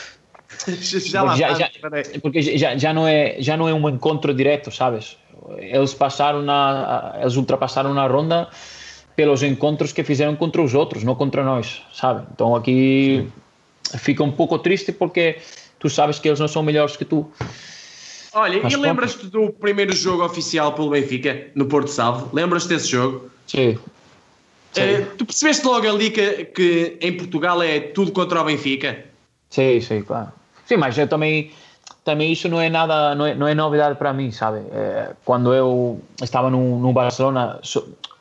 já, já, já, porque já, já, não é, já não é um encontro direto, sabes? Eles passaram na, eles ultrapassaram na ronda pelos encontros que fizeram contra os outros, não contra nós, sabe? Então aqui Sim. fica um pouco triste porque tu sabes que eles não são melhores que tu. Olha, Mas e lembras-te do primeiro jogo oficial pelo Benfica no Porto Salvo? Lembras-te desse jogo? Sim. Uh, tu percebeste logo ali que, que em Portugal é tudo contra o Benfica? Sim, sim, claro. Sim, mas eu também também isso não é nada, não é, não é novidade para mim, sabe? É, quando eu estava no, no Barcelona,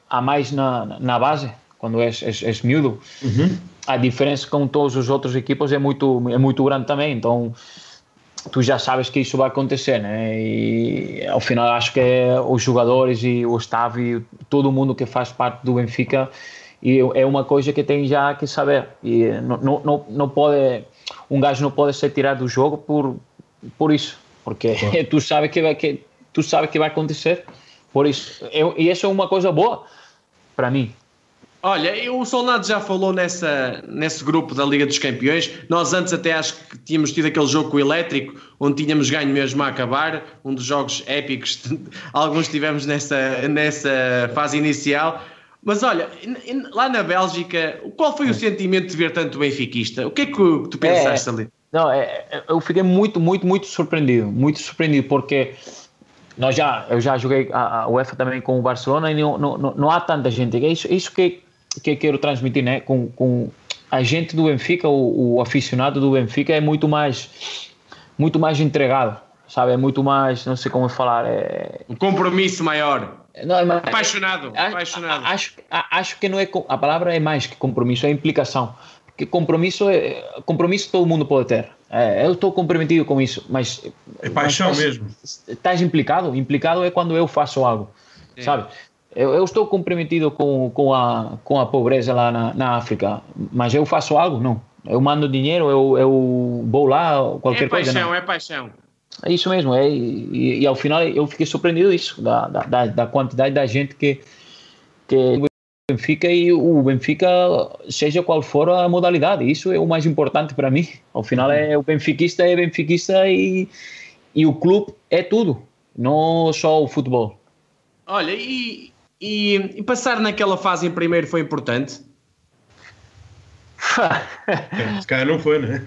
a mais na, na base, quando és, és, és miúdo. Uhum. A diferença com todos os outros equipos é muito, é muito grande também, então tu já sabes que isso vai acontecer, né? E ao final acho que é os jogadores e o staff e todo mundo que faz parte do Benfica e é uma coisa que tem já que saber e não, não, não pode um gajo não pode ser tirado do jogo por por isso porque claro. tu sabes que vai que tu sabes que vai acontecer por isso eu, e isso é uma coisa boa para mim. Olha, o Solnado já falou nessa, nesse grupo da Liga dos Campeões. Nós antes até acho que tínhamos tido aquele jogo com o Elétrico, onde tínhamos ganho mesmo a acabar, um dos jogos épicos, alguns tivemos nessa, nessa fase inicial. Mas olha, lá na Bélgica, qual foi o sentimento de ver tanto benfiquista? O que é que tu pensaste é, ali? Não, é, eu fiquei muito, muito, muito surpreendido, muito surpreendido, porque nós já, eu já joguei a, a UEFA também com o Barcelona e não, não, não há tanta gente. É isso, isso que, que eu quero transmitir, né? Com, com a gente do Benfica, o, o aficionado do Benfica é muito mais, muito mais entregado, sabe? É muito mais, não sei como falar. É... Um compromisso maior. Não, é mais, apaixonado, apaixonado. Acho, acho que não é a palavra é mais que compromisso, é implicação. Porque compromisso é compromisso todo mundo pode ter. É, eu estou comprometido com isso, mas. É paixão mas, mesmo. Estás implicado? Implicado é quando eu faço algo, Sim. sabe? Eu, eu, estou comprometido com, com, a, com a pobreza lá na, na África, mas eu faço algo? Não. Eu mando dinheiro, eu, eu vou lá, qualquer é paixão, coisa. Não. É paixão, é isso mesmo. É, e, e, ao final eu fiquei surpreendido isso, da, da, da quantidade da gente que, que Benfica e o Benfica, seja qual for a modalidade, isso é o mais importante para mim. Ao final, é o benfiquista é benfiquista e, e o clube é tudo, não só o futebol. Olha, e, e, e passar naquela fase em primeiro foi importante? Se calhar não foi, né?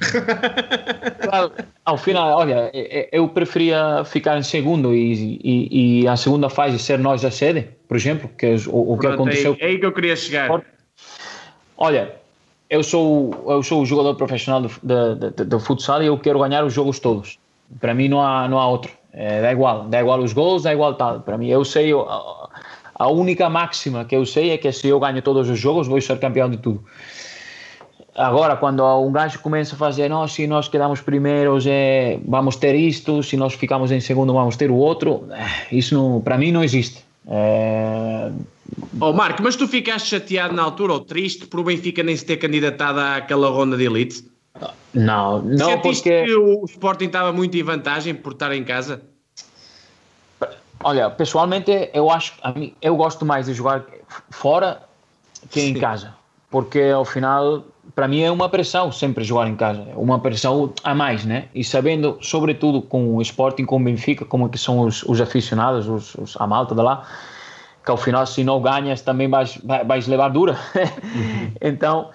Ao final, olha, eu preferia ficar em segundo e, e, e a segunda fase ser nós a sede, por exemplo, que é o, o que aconteceu. É aí que eu queria chegar. Olha, eu sou eu sou o jogador profissional do, futsal e eu quero ganhar os jogos todos. Para mim não há não há outro. É, dá igual, dá igual os gols, dá igual tal. Para mim eu sei a, a única máxima que eu sei é que se eu ganho todos os jogos vou ser campeão de tudo. Agora, quando um gajo começa a fazer, nós, se nós quedamos primeiros, é, vamos ter isto, se nós ficamos em segundo, vamos ter o outro, eh, isso para mim não existe. É... Oh, Marco, mas tu ficaste chateado na altura ou triste por o Benfica nem se ter candidatado àquela ronda de elite? Não, não Sentiste porque... que o Sporting estava muito em vantagem por estar em casa? Olha, pessoalmente eu acho, eu gosto mais de jogar fora que Sim. em casa, porque ao final para mim é uma pressão sempre jogar em casa, é uma pressão a mais, né? E sabendo, sobretudo com o Sporting, com o Benfica, como é que são os, os aficionados, os, os, a malta de lá, que ao final se não ganhas também vais, vais levar dura. Uhum. então,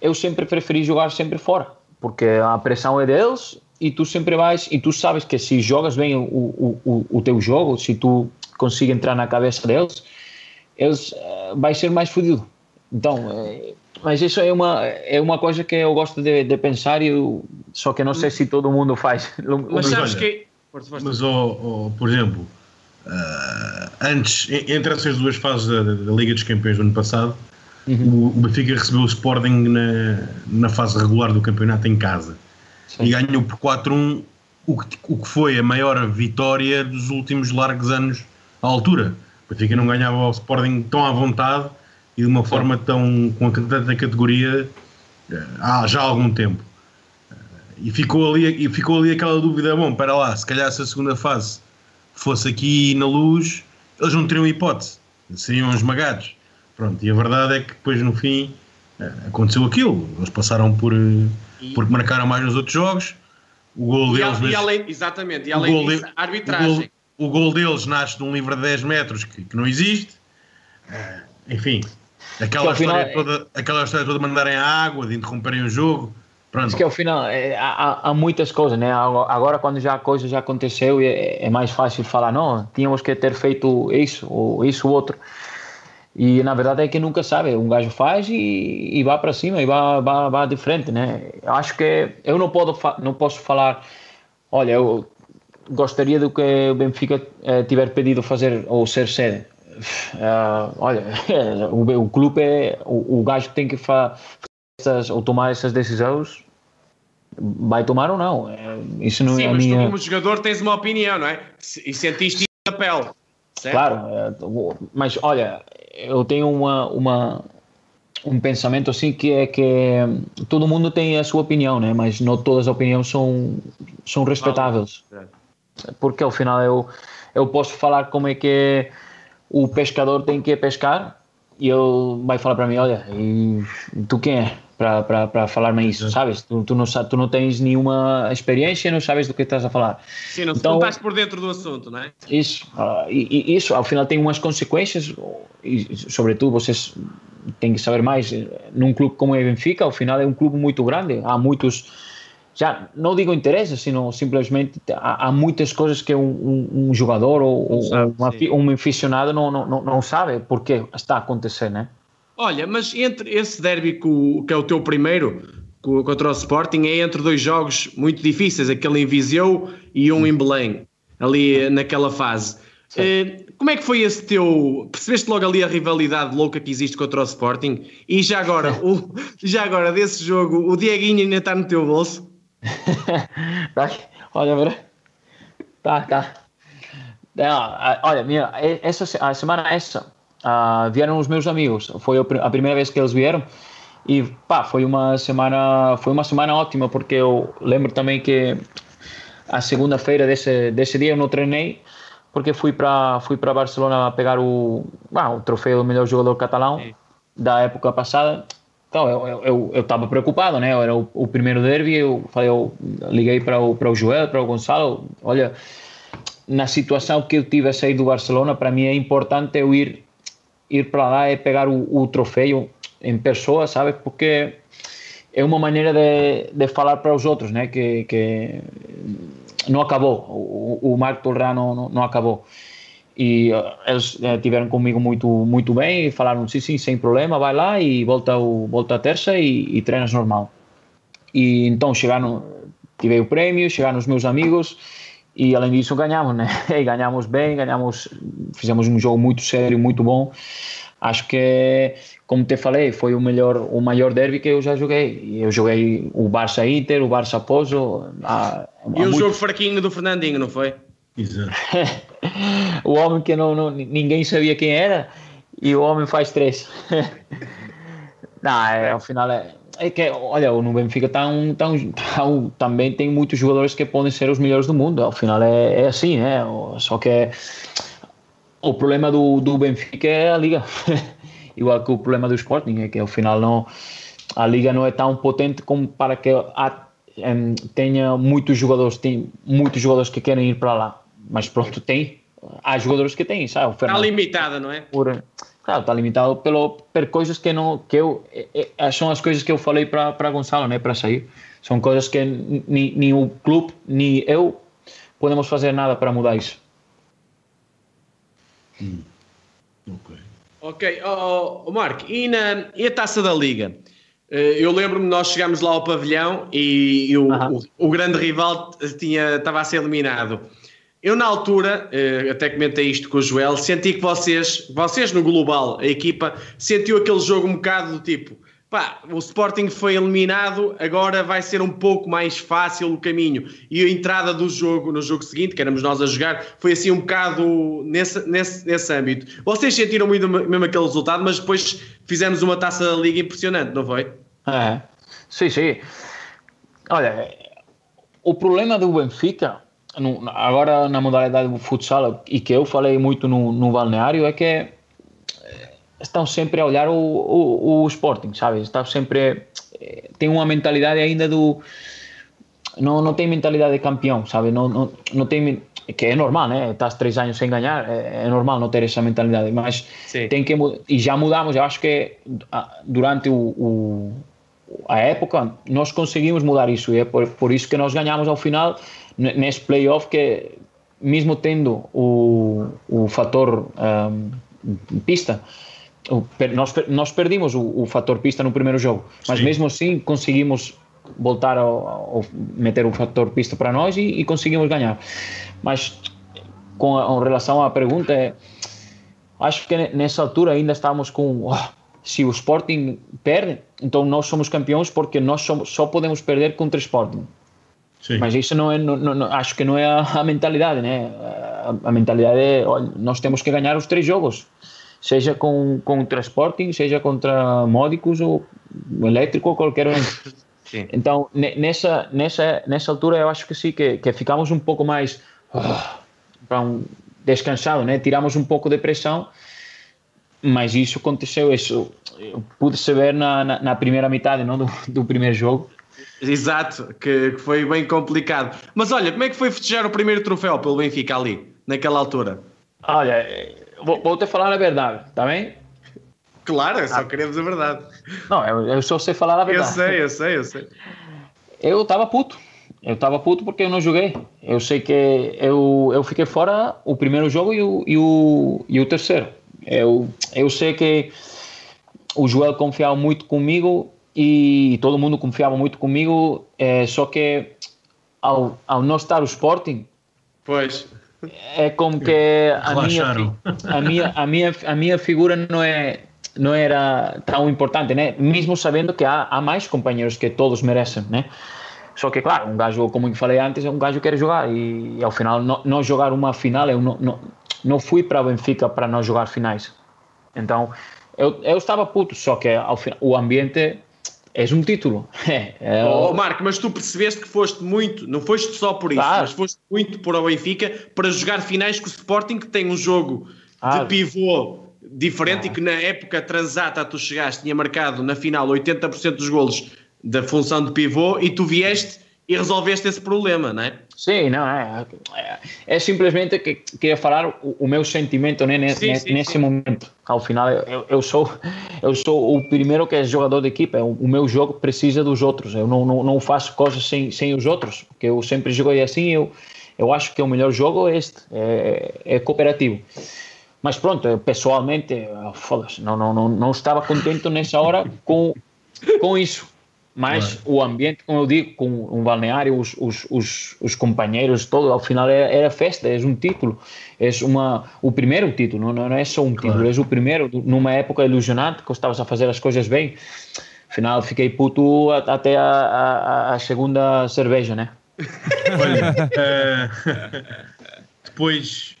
eu sempre preferi jogar sempre fora, porque a pressão é deles e tu sempre vais, e tu sabes que se jogas bem o, o, o, o teu jogo, se tu consegues entrar na cabeça deles, eles uh, vai ser mais fodido. Então, uh, mas isso é uma, é uma coisa que eu gosto de, de pensar, e eu, só que não sei se todo mundo faz. Mas sabes que. Mas, oh, oh, por exemplo, uh, antes, entre essas duas fases da, da, Liga dos Campeões do ano passado, uhum. o Benfica recebeu o Sporting na, na fase regular do campeonato em casa Sim. e ganhou por 4-1, o que, o que foi a maior vitória dos últimos largos anos à altura. O Benfica não ganhava o Sporting tão à vontade e de uma forma tão com tanta categoria eh, há já algum tempo. Eh, e ficou ali, e ficou ali aquela dúvida, bom, para lá, se calhar se a segunda fase fosse aqui na luz, eles não teriam hipótese, seriam esmagados. Pronto, e a verdade é que depois no fim eh, aconteceu aquilo, eles passaram por, e... porque marcaram mais nos outros jogos, o gol deles... E, além, exatamente, e além disso, de, a arbitragem. O gol, o gol, deles nasce de um livre de 10 metros que, que não existe, enfim, Aquela, história, final, toda, aquela história toda de mandarem a água, de interromperem o jogo. Pronto. que ao final é, há, há, muitas coisas, né? Agora, quando já a coisa já aconteceu, é, é mais fácil falar: não, tínhamos que ter feito isso ou isso ou outro. E na verdade é que nunca sabe. Um gajo faz e, e vai para cima e vai, vai, vai de frente, né? Acho que eu não, posso, não posso falar: olha, eu gostaria do que o Benfica eh, tiver pedido fazer ou ser sede Uh, olha, o, o clube é o, o gajo que tem que fazer essas, ou tomar essas decisões vai tomar ou não. É, isso não Sim, é mas minha... tu como jogador tens uma opinião, não é? E sentiste na pele. Certo? Claro, é, mas olha, eu tenho uma, uma, um pensamento assim que é que todo mundo tem a sua opinião, né? mas não todas as opiniões são, são respeitáveis. Porque ao final eu, eu posso falar como é que o pescador tem que pescar e ele vai falar para mim, olha, e tu quem é para falar-me isso, sabes? Tu, tu, não, tu não tens nenhuma experiência, não sabes do que estás a falar. Sim, não, então, não estás por dentro do assunto, não é? Isso, uh, e, e, isso ao final tem umas consequências e sobretudo vocês têm que saber mais, num clube como o Benfica, ao final é um clube muito grande, há muitos já não digo interesse, sino simplesmente há, há muitas coisas que um, um, um jogador ou, sabe, ou um aficionado não, não, não sabe porque está a acontecer, né? Olha, mas entre esse derby que, é o teu primeiro contra o Sporting é entre dois jogos muito difíceis, aquele em Viseu e um em Belém, ali naquela fase. Uh, como é que foi esse teu. Percebeste logo ali a rivalidade louca que existe contra o Sporting? E já agora, o, já agora desse jogo, o Dieguinho ainda está no teu bolso? olha. Tá, tá. Não, olha, minha, essa a semana essa uh, vieram os meus amigos. Foi a primeira vez que eles vieram e pá, foi uma semana, foi uma semana ótima porque eu lembro também que a segunda-feira desse desse dia eu não treinei porque fui para fui para Barcelona pegar o, ah, o troféu do melhor jogador catalão Sim. da época passada então, eu estava preocupado, né? Eu era o, o, primeiro derby, eu falei, eu liguei para o, para o Joel, para o Gonçalo, olha, na situação que eu tive a sair do Barcelona, para mim é importante eu ir, ir para lá e pegar o, o troféu em pessoa, sabe? Porque é uma maneira de, de falar para os outros, né? Que, que não acabou, o, o Marco não, não, não acabou. E uh, eles uh, tiveram comigo muito muito bem e falaram sim sim sem problema vai lá e volta o volta a terça e, e treinas normal. E então chegaram tive o prémio chegaram os meus amigos e além disso ganhamos né? E ganhamos bem ganhamos fizemos um jogo muito sério muito bom. Acho que como te falei foi o melhor o maior derby que eu já joguei. Eu joguei o Barça Inter o Barça Pozo a, e o muito... jogo fraquinho do Fernandinho não foi Exato. o homem que não, não, ninguém sabia quem era e o homem faz três. não, é, ao final é, é que, olha, o Benfica tá um, tá um, tá um, também tem muitos jogadores que podem ser os melhores do mundo. Ao final é, é assim, né? Só que o problema do, do Benfica é a liga. Igual que o problema do Sporting, é que ao final não, a liga não é tão potente como para que a, tenha muitos jogadores, tem muitos jogadores que querem ir para lá mas pronto, tem. Há jogadores que têm, sabe? Está limitada, não é? Por, claro, está limitado pelo, por coisas que não. que eu é, é, São as coisas que eu falei para, para Gonçalo, né? Para sair. São coisas que nem, nem o clube, nem eu podemos fazer nada para mudar isso. Hum. Ok. Ok, oh, oh, Marco, e, na, e a taça da Liga? Eh, eu lembro-me nós chegámos lá ao pavilhão e, e o, uh -huh. o, o, grande rival tinha, estava a ser eliminado. Eu, na altura, eh, até comentei isto com o Joel, senti que vocês, vocês no global, a equipa, sentiu aquele jogo um bocado do tipo: pá, o Sporting foi eliminado, agora vai ser um pouco mais fácil o caminho. E a entrada do jogo, no jogo seguinte, que éramos nós a jogar, foi assim um bocado nesse, nesse, nesse âmbito. Vocês sentiram muito mesmo aquele resultado, mas depois fizemos uma taça da liga impressionante, não foi? É, sim, sim. Olha, o problema do Benfica agora na modalidade do futsal, e que eu falei muito no, no balneário, é que eh, estão sempre a olhar o, o, o Sporting, sabe? Estão sempre. Eh, tem uma mentalidade ainda do. Não, não tem mentalidade de campeão, sabe? Não, não, não tem. Que é normal, né? Estás três anos sem ganhar, é, é normal não ter essa mentalidade, mas Sim. tem que. E já mudamos, eu acho que ah, durante o, o a época nós conseguimos mudar isso e é por, por isso que nós ganhamos ao final nesse playoff que mesmo tendo o, o fator um, pista o, nós, nós perdimos o, o, fator pista no primeiro jogo mas Sim. mesmo assim conseguimos voltar a, a, meter o fator pista para nós e, e conseguimos ganhar mas com, a, com relação à pergunta é, acho que nessa altura ainda estávamos com oh, se o Sporting perde, então nós somos campeões porque nós somos, só podemos perder contra o Sporting. Sim. Mas isso não é, não, não, acho que não é a, mentalidade, né? A, a, mentalidade é, olha, nós temos que ganhar os três jogos, seja com contra Sporting, seja contra Módicos ou Elétrico ou qualquer um. Sim. Então nessa nessa nessa altura eu acho que sim que, que ficamos um pouco mais oh, um, descansado, né? Tiramos um pouco de pressão, mas isso aconteceu isso eu pude saber na, na, na primeira metade, não do, do primeiro jogo Exato, que, que, foi bem complicado. Mas olha, como é que foi festejar o primeiro troféu pelo Benfica ali, naquela altura? Olha, vou, vou te falar a verdade, está bem? Claro, só ah. queremos a verdade. Não, eu, eu só sei falar a verdade. Eu sei, eu sei, eu sei. Eu estava puto. Eu estava puto porque eu não joguei. Eu sei que eu, eu fiquei fora o primeiro jogo e o, e o, e o terceiro. Eu, eu sei que o Joel confiava muito comigo e todo mundo confiava muito comigo, é, só que ao, ao não estar o Sporting, pois é como que a minha, a minha, a minha, a minha figura não é não era tão importante, né? Mesmo sabendo que há, há mais companheiros que todos merecem, né? Só que, claro, um gajo, como eu falei antes, é um gajo que quer jogar e, e ao final não, não, jogar uma final, eu não, não, não fui para o Benfica para não jogar finais. Então, eu, eu estava puto, só que ao final, o ambiente és um título. É, é oh, Marco, mas tu percebeste que foste muito, não foste só por isso, claro. mas foste muito por o Benfica para jogar finais com o Sporting, que tem um jogo de pivô diferente e que na época transata tu chegaste, tinha marcado na final 80% dos golos da função de pivô e tu vieste e resolveste esse problema, não é? Sim, não, é, é, é simplesmente que queria falar o, o meu sentimento né, nesse, sim, sim, nesse sim. momento. Ao final, eu, eu, sou eu sou o primeiro que é jogador de equipa. O, o meu jogo precisa dos outros. Eu não, não, não faço coisas sem, sem os outros, porque eu sempre joguei assim. Eu eu acho que o melhor jogo é este, é, é cooperativo. Mas pronto, pessoalmente, não, não, não, não estava contente nessa hora com, com isso. Mas claro. o ambiente, como eu digo, com um balneário, os, os, os, os companheiros, todo, ao final era, era, festa, é um título, é uma, o primeiro título, não, não é só um claro. título, é o primeiro, numa época ilusionante, que estavas a fazer as coisas bem. Afinal, fiquei puto até a, a, a segunda cerveja, né? Olha, uh, depois,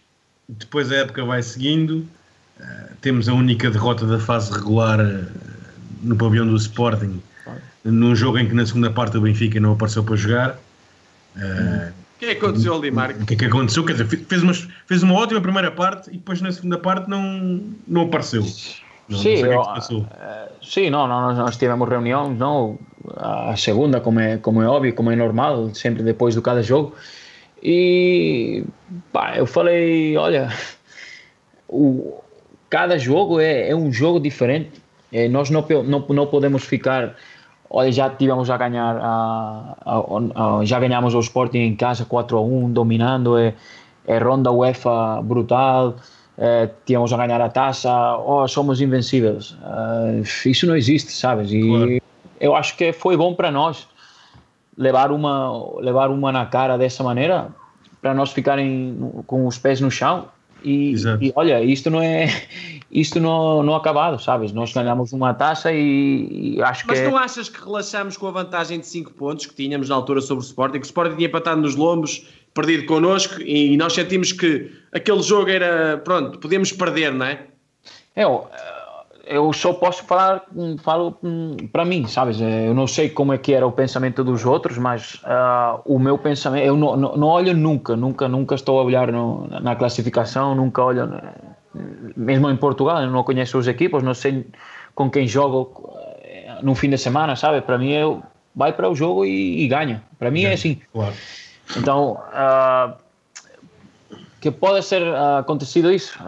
depois a época vai seguindo, uh, temos a única derrota da fase regular uh, no pavilhão do Sporting num jogo em que na segunda parte o Benfica não apareceu para jogar. Uh, o que é que aconteceu ali, Marco? O que é que aconteceu? Quer dizer, fez uma, fez uma ótima primeira parte e depois na segunda parte não, não apareceu. Não, sim, não eu, sim, não, não, nós tivemos reunião, não, a segunda, como é, como é óbvio, como é normal, sempre depois de cada jogo. E pá, eu falei: olha, o, cada jogo é, é um jogo diferente. É, nós não, não, não podemos ficar olha, já tivemos a ganhar, a, a, a, já ganhamos o Sporting em casa 4 a 1, dominando, é, é ronda UEFA brutal, é, tínhamos a ganhar a taça, oh, somos invencíveis. Uh, isso não existe, sabes? E claro. eu acho que foi bom para nós levar uma, levar uma na cara dessa maneira, para nós ficarem com os pés no chão. E, e olha, isto não é isto não, não acabado, sabes? Nós ganhamos uma taça e, e acho Mas que. Mas não achas que relaxamos com a vantagem de 5 pontos que tínhamos na altura sobre o Sporting? Que o Sporting tinha empatado nos lombos, perdido connosco e nós sentimos que aquele jogo era. Pronto, podíamos perder, não é? Eu, eu só posso falar, falo para mim, sabes? Eu não sei como é que era o pensamento dos outros, mas uh, o meu pensamento. Eu não, não, não, olho nunca, nunca, nunca estou a olhar no, na classificação, nunca olho mesmo em Portugal, eu não conheço os equipos, não sei com quem jogo eh, no fim de semana, sabe? Para mim, eu vai para o jogo e, e ganha. Para mim é, é assim. Claro. Então, uh, que pode ser uh, acontecido isso?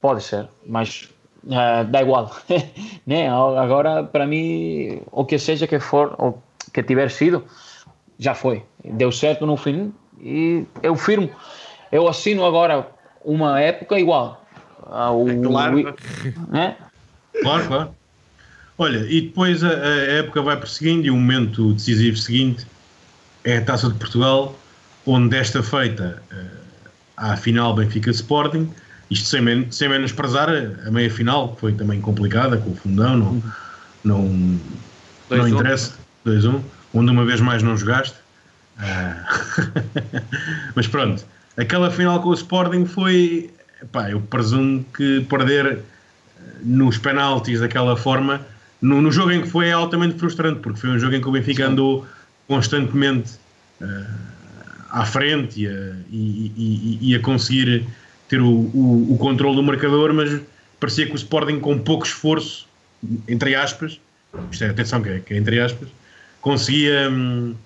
Pode ser, mas dá igual. né? Agora, para mim, o que seja que for, o que tiver sido, já foi. Deu certo no fim e eu firmo. Eu assino agora uma época igual ao. É claro. É? Claro, claro. Olha, e depois a, a, época vai prosseguindo e o momento decisivo seguinte é a Taça de Portugal, onde desta feita uh, há a final Benfica Sporting, isto sem, men sem menosprezar a, meia final, que foi também complicada com o fundão, não, não, não interessa, 2-1, onde uma vez mais não jogaste. Uh, mas pronto, aquela final com o Sporting foi Epá, eu presumo que perder eh, nos penaltis daquela forma, no, no, jogo em que foi é altamente frustrante, porque foi um jogo em que o Benfica andou constantemente uh, à frente e a, e, e, e a, conseguir ter o, o, o controle do marcador, mas parecia que o Sporting com pouco esforço, entre aspas, isto é, atenção que é, que é entre aspas, conseguia, hum,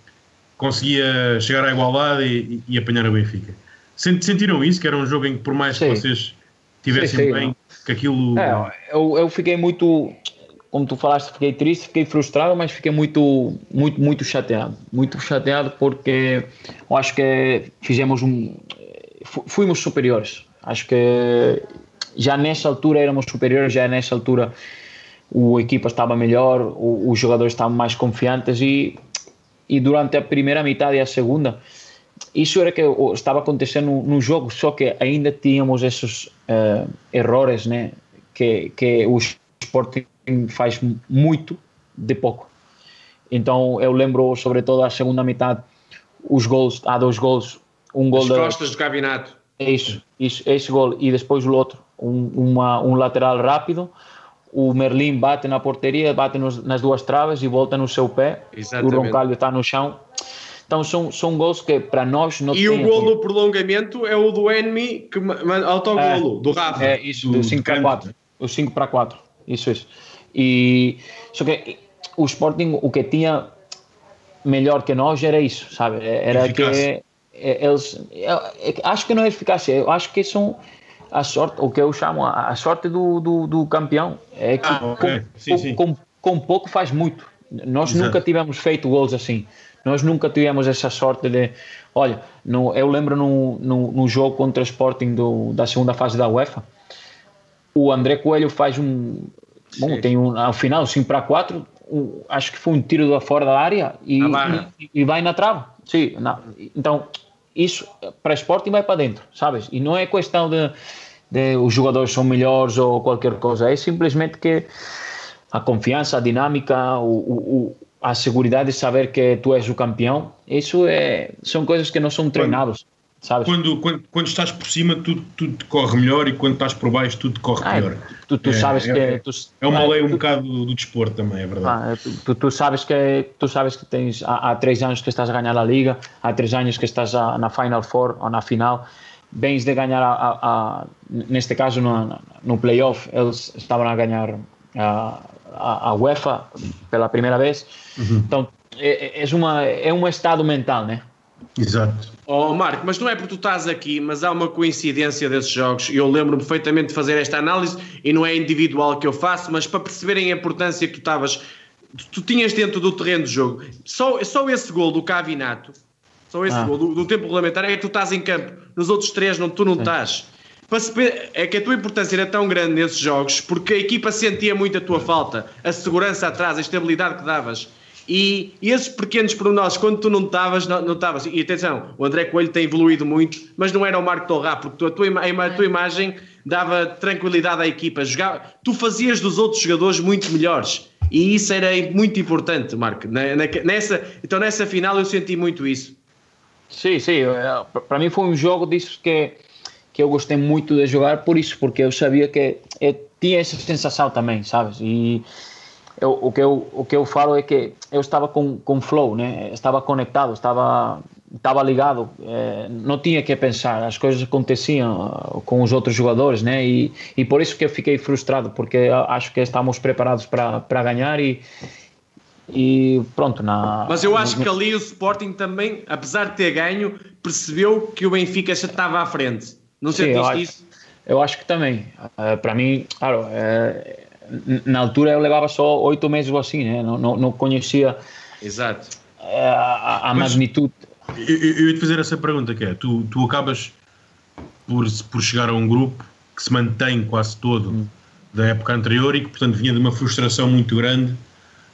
conseguia chegar à igualdade e, e apanhar o Benfica. Sentiram isso? Que era um jogo em que, por mais sim. que vocês tivessem sim, sim, bem, que aquilo. É, eu, eu fiquei muito. Como tu falaste, fiquei triste, fiquei frustrado, mas fiquei muito, muito, muito chateado. Muito chateado porque eu acho que fizemos um. Fomos superiores. Acho que já nessa altura éramos superiores, já nessa altura o equipa estava melhor, os jogadores estavam mais confiantes e, e durante a primeira metade e a segunda isso era que estava acontecendo no jogo, só que ainda tínhamos esses uh, errores, né? Que, que o Sporting faz muito de pouco. Então eu lembro, sobretudo, a segunda metade, os gols, há dois gols, um gol As da, costas do campeonato. É isso, isso, esse gol e depois o outro, um, uma, um lateral rápido. O Merlin bate na porteria, bate nos, nas duas traves e volta no seu pé. Exatamente. O Roncalho está no chão então são, são gols que para nós não E o gol no prolongamento é o do Enemy que autogolo, é, do Rafa. É isso, do 5 para 4. O 5 para 4. Isso, isso. E só que o Sporting o que tinha melhor que nós era isso, sabe? Era que eles acho que não é eficácia, eu acho que são a sorte, o que eu chamo a, sorte do, do, do campeão é que ah, okay. com, sim, sim. Com, com, pouco faz muito. Nós Exato. nunca tivemos feito gols assim Nós nunca tivemos essa sorte de. Olha, no, eu lembro no, no, no, jogo contra o Sporting do, da segunda fase da UEFA, o André Coelho faz um. Bom, tem um, ao final, 5 para 4, um, acho que foi um tiro da fora da área e, e, e, vai na trave. Sim, na, então, isso para Sporting vai para dentro, sabes? E não é questão de, de os jogadores são melhores ou qualquer coisa, é simplesmente que a confiança, a dinâmica, o, o, a segurança de saber que tu és o campeão, isso é, são coisas que não são treinados. Sabes? Quando, quando, quando estás por cima, tudo, tudo corre melhor e quando estás por baixo, tudo corre ah, pior. Tu, tu é, sabes é, que. É, tu, é uma lei um bocado do, do desporto também, é verdade. Ah, tu, tu, sabes que, tu sabes que tens. Há, há, três anos que estás a ganhar a Liga, há três anos que estás a, na Final Four ou na final. Bens de ganhar, a, a, a neste caso no, no playoff, eles estavam a ganhar a, a, UEFA pela primeira vez. Uhum. Então, é, é, uma, é um estado mental, né? Exato. Oh, Marco, mas não é porque tu estás aqui, mas há uma coincidência desses jogos. Eu lembro-me perfeitamente de fazer esta análise e não é individual que eu faço, mas para perceberem a importância que tu estavas, tu tinhas dentro do terreno de jogo. Só, só esse gol do Cavinato, só esse ah. gol do, do, tempo regulamentar é que tu estás em campo. Nos outros três, não, tu não Sim. estás. É que a tua importância era tão grande nesses jogos porque a equipa sentia muito a tua falta, a segurança atrás, a estabilidade que davas. E esses pequenos pormenores, quando tu não estavas, não estavas. E atenção, o André Coelho tem evoluído muito, mas não era o Marco Torrá, porque tu, a, tua, a tua imagem dava tranquilidade à equipa. Jogava, tu fazias dos outros jogadores muito melhores. E isso era muito importante, Marco. Na, na, nessa, então, nessa final, eu senti muito isso. Sim, sim. Para mim, foi um jogo disso que, que eu gostei muito de jogar, por isso, porque eu sabia que eu tinha essa sensação também, sabes? E eu, o, que eu, o que eu falo é que eu estava com, com flow, né? estava conectado, estava, estava ligado, é, não tinha que pensar, as coisas aconteciam ah, com os outros jogadores, né? e, e por isso que eu fiquei frustrado, porque acho que estamos preparados para, para ganhar e, e pronto. Na, Mas eu acho que ali o Sporting também, apesar de ter ganho, percebeu que o Benfica já estava à frente. Não sei se isso? Eu acho que também. Uh, para mim, claro, uh, na altura eu levava só oito meses ou assim, né? não, não, não conhecia Exato. a, a magnitude. Eu, eu ia te fazer essa pergunta, que é, tu, tu acabas por, por chegar a um grupo que se mantém quase todo hum. da época anterior e que, portanto, vinha de uma frustração muito grande,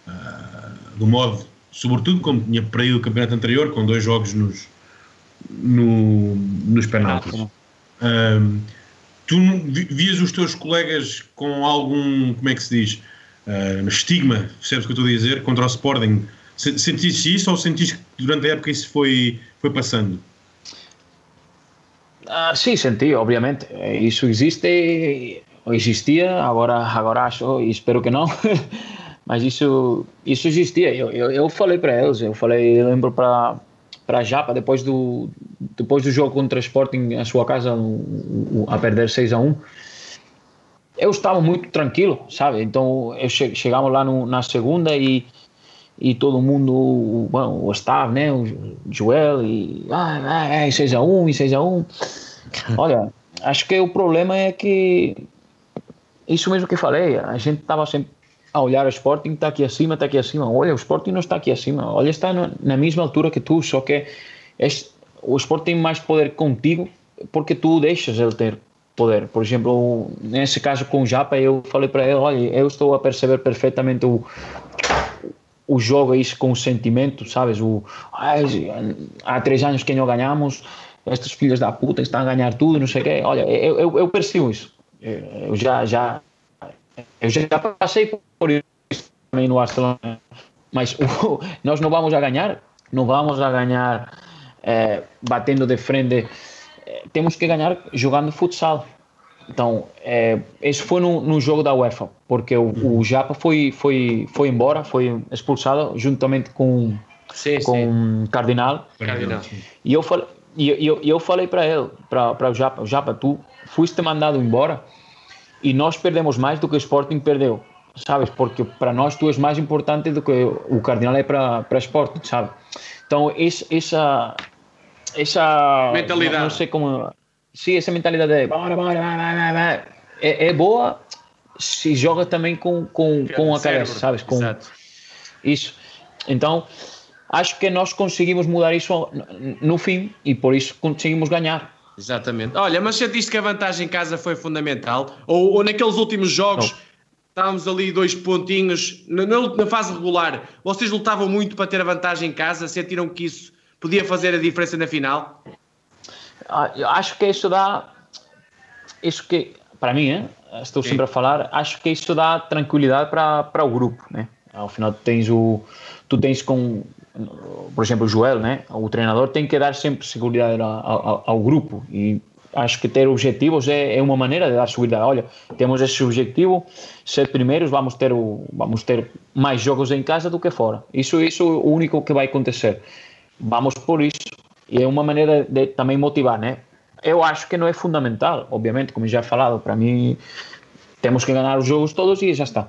uh, do modo, sobretudo como tinha perdido o campeonato anterior, com dois jogos nos, no, nos penaltis. Ah, tu vias os teus colegas com algum, como é que se diz, uh, estigma, percebes o que eu estou a dizer, contra o Sporting? Sentiste isso ou sentiste que durante a época isso foi, foi passando? Ah, sim, senti, obviamente. Isso existe, ou existia, agora, agora acho e espero que não. Mas isso, isso existia. Eu, eu, eu falei para eles, eu falei, eu lembro para para Japa depois do depois do jogo contra o Sporting a sua casa a perder 6 a 1 eu estava muito tranquilo sabe? Então eu che chegamos lá no, na segunda e e todo mundo bom, o staff né? O Joel e ah, é 6 a 1 e 6 a 1 olha acho que o problema é que isso mesmo que falei a gente estava sempre a olhar o Sporting está aqui acima, está aqui acima. Olha, o Sporting não está aqui acima. Olha, está na mesma altura que tu, só que o Sporting tem mais poder contigo porque tu deixas ele ter poder. Por exemplo, nesse caso com o Japa, eu falei para ele: olha, eu estou a perceber perfeitamente o, o jogo isso com o sentimento, sabes? O, há três anos que não ganhamos, estes filhos da puta estão a ganhar tudo, não sei o quê. Olha, eu, eu, eu percebo isso. Eu já, já, eu já passei por isso também no Barcelona. Mas uh, nós não vamos a ganhar, não vamos a ganhar é, batendo de frente. É, temos que ganhar jogando futsal. Então, é, esse foi no, no, jogo da UEFA, porque o, o Japa foi, foi, foi embora, foi expulsado juntamente com sim, com sim. Cardinal. Cardinal. E eu falei, e eu, eu falei para ele, para o Japa, Japa, tu fuiste mandado embora e nós perdemos mais do que o Sporting perdeu, sabes? Porque para nós tu és mais importante do que o Cardinal é para para Sporting, sabe? Então esse, essa essa mentalidade, não, não, sei como, sim, essa mentalidade é bora, bora, bora, bora, é, é boa se joga também com com, com a cabeça, sabes? Com Exato. isso. Então acho que nós conseguimos mudar isso no fim e por isso conseguimos ganhar. Exatamente. Olha, mas sentiste que a vantagem em casa foi fundamental? Ou, ou naqueles últimos jogos, Não. estávamos ali dois pontinhos, na, na, fase regular, vocês lutavam muito para ter a vantagem em casa? Sentiram que isso podia fazer a diferença na final? Ah, acho que isso dá. Isso que, para mim, hein? estou sempre a falar, acho que isso dá tranquilidade para, para o grupo, né? Ao final, tens o, tu tens com por exemplo, o Joel, né? o treinador tem que dar sempre segurança ao, ao, grupo e acho que ter objetivos é, é, uma maneira de dar segurança. Olha, temos esse objetivo, ser primeiros, vamos ter, o, vamos ter mais jogos em casa do que fora. Isso, isso é o único que vai acontecer. Vamos por isso e é uma maneira de também motivar, né? Eu acho que não é fundamental, obviamente, como já falado, para mim temos que ganhar os jogos todos e já está.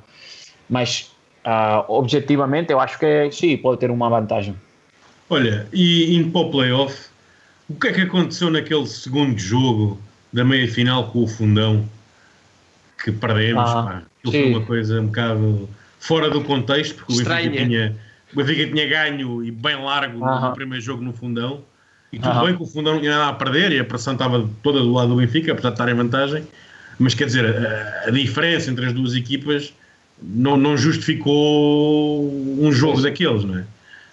Mas uh, objetivamente, eu acho que sim, pode ter uma vantagem. Olha, e indo para o playoff, o que é que aconteceu naquele segundo jogo da meia final com o Fundão que perdemos? Ah, pá, foi uma coisa um bocado fora do contexto, porque Estranha. o Benfica, tinha, o Benfica tinha ganho e bem largo ah, no primeiro jogo no Fundão. E tudo ah, bem que o Fundão não tinha nada a perder e a pressão estava toda do lado do Benfica, apesar de estar em vantagem. Mas quer dizer, a, a diferença entre as duas equipas não, não justificou um jogo sim. daqueles, não é?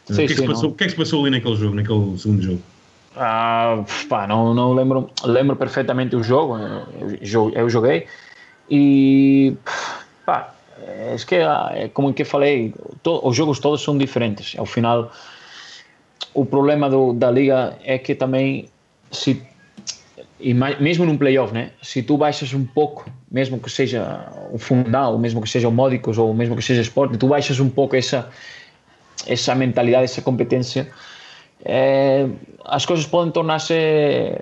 Sim, o, que é que passou, o que é que se passou ali naquele jogo, naquele segundo jogo? Ah, pá, não, não lembro, lembro perfeitamente o jogo, eu, eu joguei e pá, é que é como que falei, to, os jogos todos são diferentes. Ao final, o problema do, da liga é que também se e mesmo num playoff, né? Se tu baixas um pouco, mesmo que seja o fundal, mesmo que seja o Módicos ou mesmo que seja esporte, tu baixas um pouco essa essa mentalidade, essa competência, é, as coisas podem tornar-se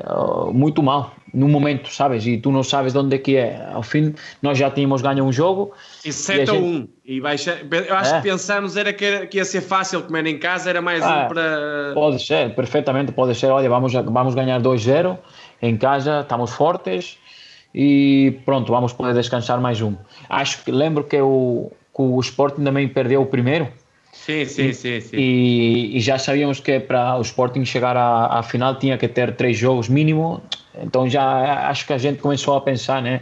uh, muito mal no momento, sabes? E tu não sabes de onde é que é. Ao fim, nós já tínhamos ganho um jogo. E 7 a 1. Um. E baixa, eu acho é. que pensamos era que, que ia ser fácil comer em casa, era mais um para. Pode ser, perfeitamente, pode ser. Olha, vamos, vamos ganhar 2-0 em casa, estamos fortes e pronto, vamos poder descansar mais um. Acho que lembro que o, que o Sporting também perdeu o primeiro. Sim, sim, sim, sim. E, e, já sabíamos que para o Sporting chegar à, à, final tinha que ter três jogos mínimo. Então já acho que a gente começou a pensar, né?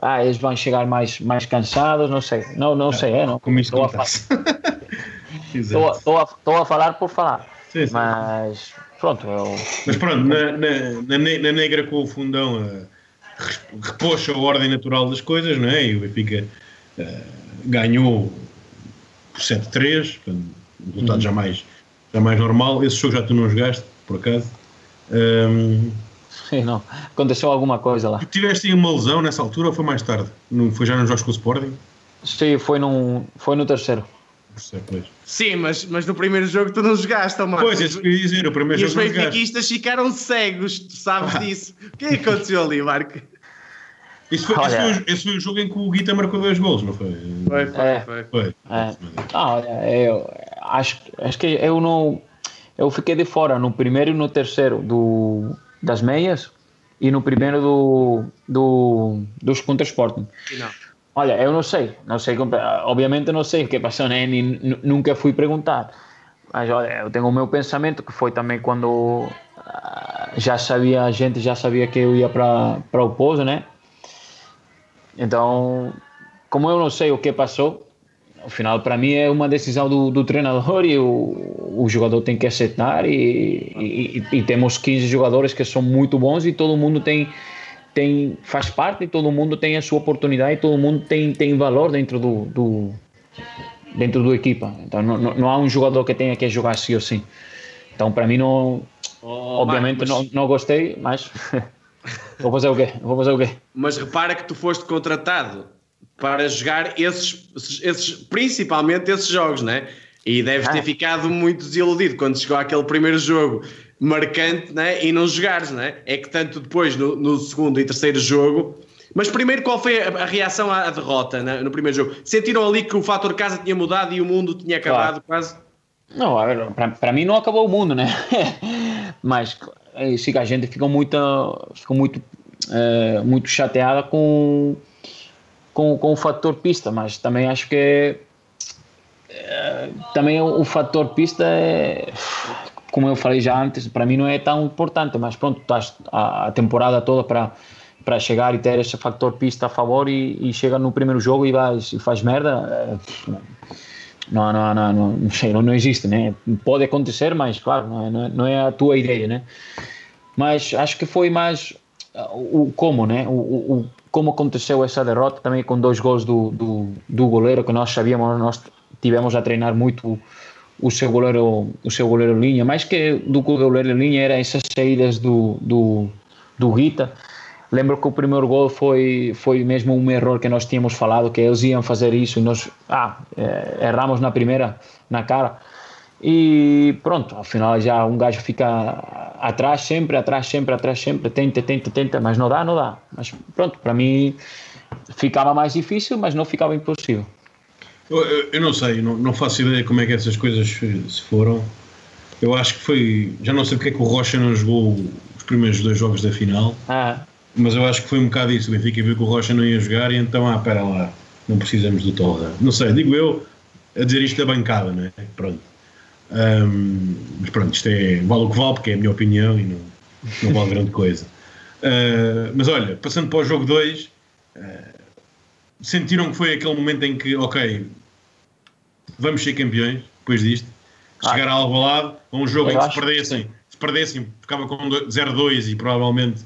Ah, eles vão chegar mais, mais cansados, não sei. Não, não sei, é, não. Como estou a, falar. estou, estou, a, estou a falar por falar. Sim, sim. Mas Pronto, é o... Mas pronto, na, na, na, negra com o fundão uh, repôs a ordem natural das coisas, não é? E o Benfica uh, ganhou por 7-3, um resultado uhum. jamais, jamais normal. Esse jogo já tu não jogaste, por acaso. Um, Sim, não. Aconteceu alguma coisa lá. Tu tiveste uma lesão nessa altura ou foi mais tarde? Não, foi já nos jogos com o Sporting? Sim, foi, num, foi no terceiro. Sim, mas, mas no primeiro jogo tu não jogaste, Marcos. Pois, é isso que eu ia dizer, o primeiro e jogo os benfiquistas ficaram cegos, tu sabes ah. disso. O que é que aconteceu ali, Marco? Esse foi, esse, foi, esse foi, o jogo em que o Guita marcou dois gols, não foi? Foi, foi, é. foi. foi. É. Ah, olha, eu acho, acho que eu não... Eu fiquei de fora no primeiro e no terceiro do, das meias e no primeiro do, do, dos contra Sporting. Não. Olha, eu não sei, não sei, obviamente não sei o que passou, né? Nem, nunca fui perguntar. Mas olha, eu tenho o meu pensamento que foi também quando ah, já sabia, a gente já sabia que eu ia para para o pouso, né? Então, como eu não sei o que passou, ao final para mim é uma decisão do, do treinador e o, o jogador tem que aceitar e, e, e, temos 15 jogadores que são muito bons e todo mundo tem tem faz parte, todo mundo tem a sua oportunidade, todo mundo tem, tem valor dentro do, do dentro do equipa. Então não, não, não, há um jogador que tenha que jogar assim ou assim. Então para mim não, oh, obviamente mas... não, não gostei, mas vou fazer o quê? Vou fazer o quê? Mas repara que tu foste contratado para jogar esses, esses principalmente esses jogos, né? E deves ter ah. ficado muito desiludido quando chegou aquele primeiro jogo marcante né? e não jogares, né? É que tanto depois no, no segundo e terceiro jogo. Mas primeiro, qual foi a, a reação à derrota né? no primeiro jogo? Sentiram ali que o fator casa tinha mudado e o mundo tinha acabado claro. quase? Não, para mim não acabou o mundo, né? Mas sim, a gente ficou muito, ficou muito, é, muito chateada com, com, com o fator pista, mas também acho que também o, o fator pista é, como eu falei já antes, para mim não é tão importante, mas pronto, estás a, a temporada toda para para chegar e ter esse fator pista a favor e, e chega no primeiro jogo e, vais, e faz merda, não, não, não, não, não, sei, não, não existe, né? Pode acontecer, mas claro, não é, não é a tua ideia, né? Mas acho que foi mais o como, né? O, o, como aconteceu essa derrota também com dois gols do, do, do goleiro que nós sabíamos, nós tivemos a treinar muito o seu goleiro, o seu goleiro linha, mais que do que o goleiro linha era essas saídas do, do, do Rita. Lembro que o primeiro gol foi, foi mesmo um erro que nós tínhamos falado, que eles iam fazer isso e nós ah, eh, erramos na primeira, na cara. E pronto, afinal já um gajo fica atrás sempre, atrás sempre, atrás sempre, tenta, tenta, tenta, mas não dá, não dá. Mas pronto, para mim ficava mais difícil, mas não ficava impossível. Eu, eu, eu não sei, não, não, faço ideia como é que essas coisas se foram. Eu acho que foi. Já não sei porque é que o Rocha não jogou os primeiros dois jogos da final. Ah. Mas eu acho que foi um bocado isso. O Benfica viu que o Rocha não ia jogar e então, ah, espera lá, não precisamos do Torra. Não sei, digo eu a dizer isto da bancada, né? Pronto. Um, mas pronto, isto é. Vale o que vale, porque é a minha opinião e não, não vale grande coisa. Uh, mas olha, passando para o jogo 2, uh, sentiram que foi aquele momento em que, ok, vamos ser campeões depois disto, ah, chegar a Alvalade, a um jogo em que se perdessem, se perdessem, ficava com 0-2 e provavelmente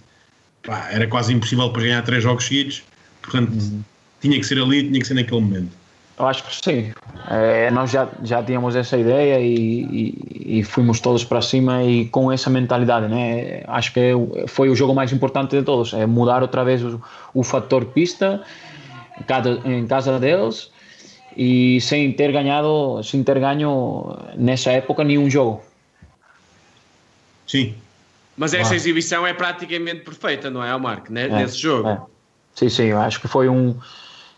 pá, era quase impossível para ganhar três jogos seguidos, portanto uhum. tinha que ser ali, tinha que ser naquele momento. Eu acho que sim. É, nós já, já tínhamos essa ideia e, e, e, fomos todos para cima e com essa mentalidade, né? Acho que foi o jogo mais importante de todos, é mudar outra vez o, o fator pista em casa deles e sem ter ganhado, sem ter ganho nessa época nenhum jogo. Sim, mas essa exibição é praticamente perfeita, não é, Marco, né? é, nesse jogo? É. Sim, sim, eu acho que foi um.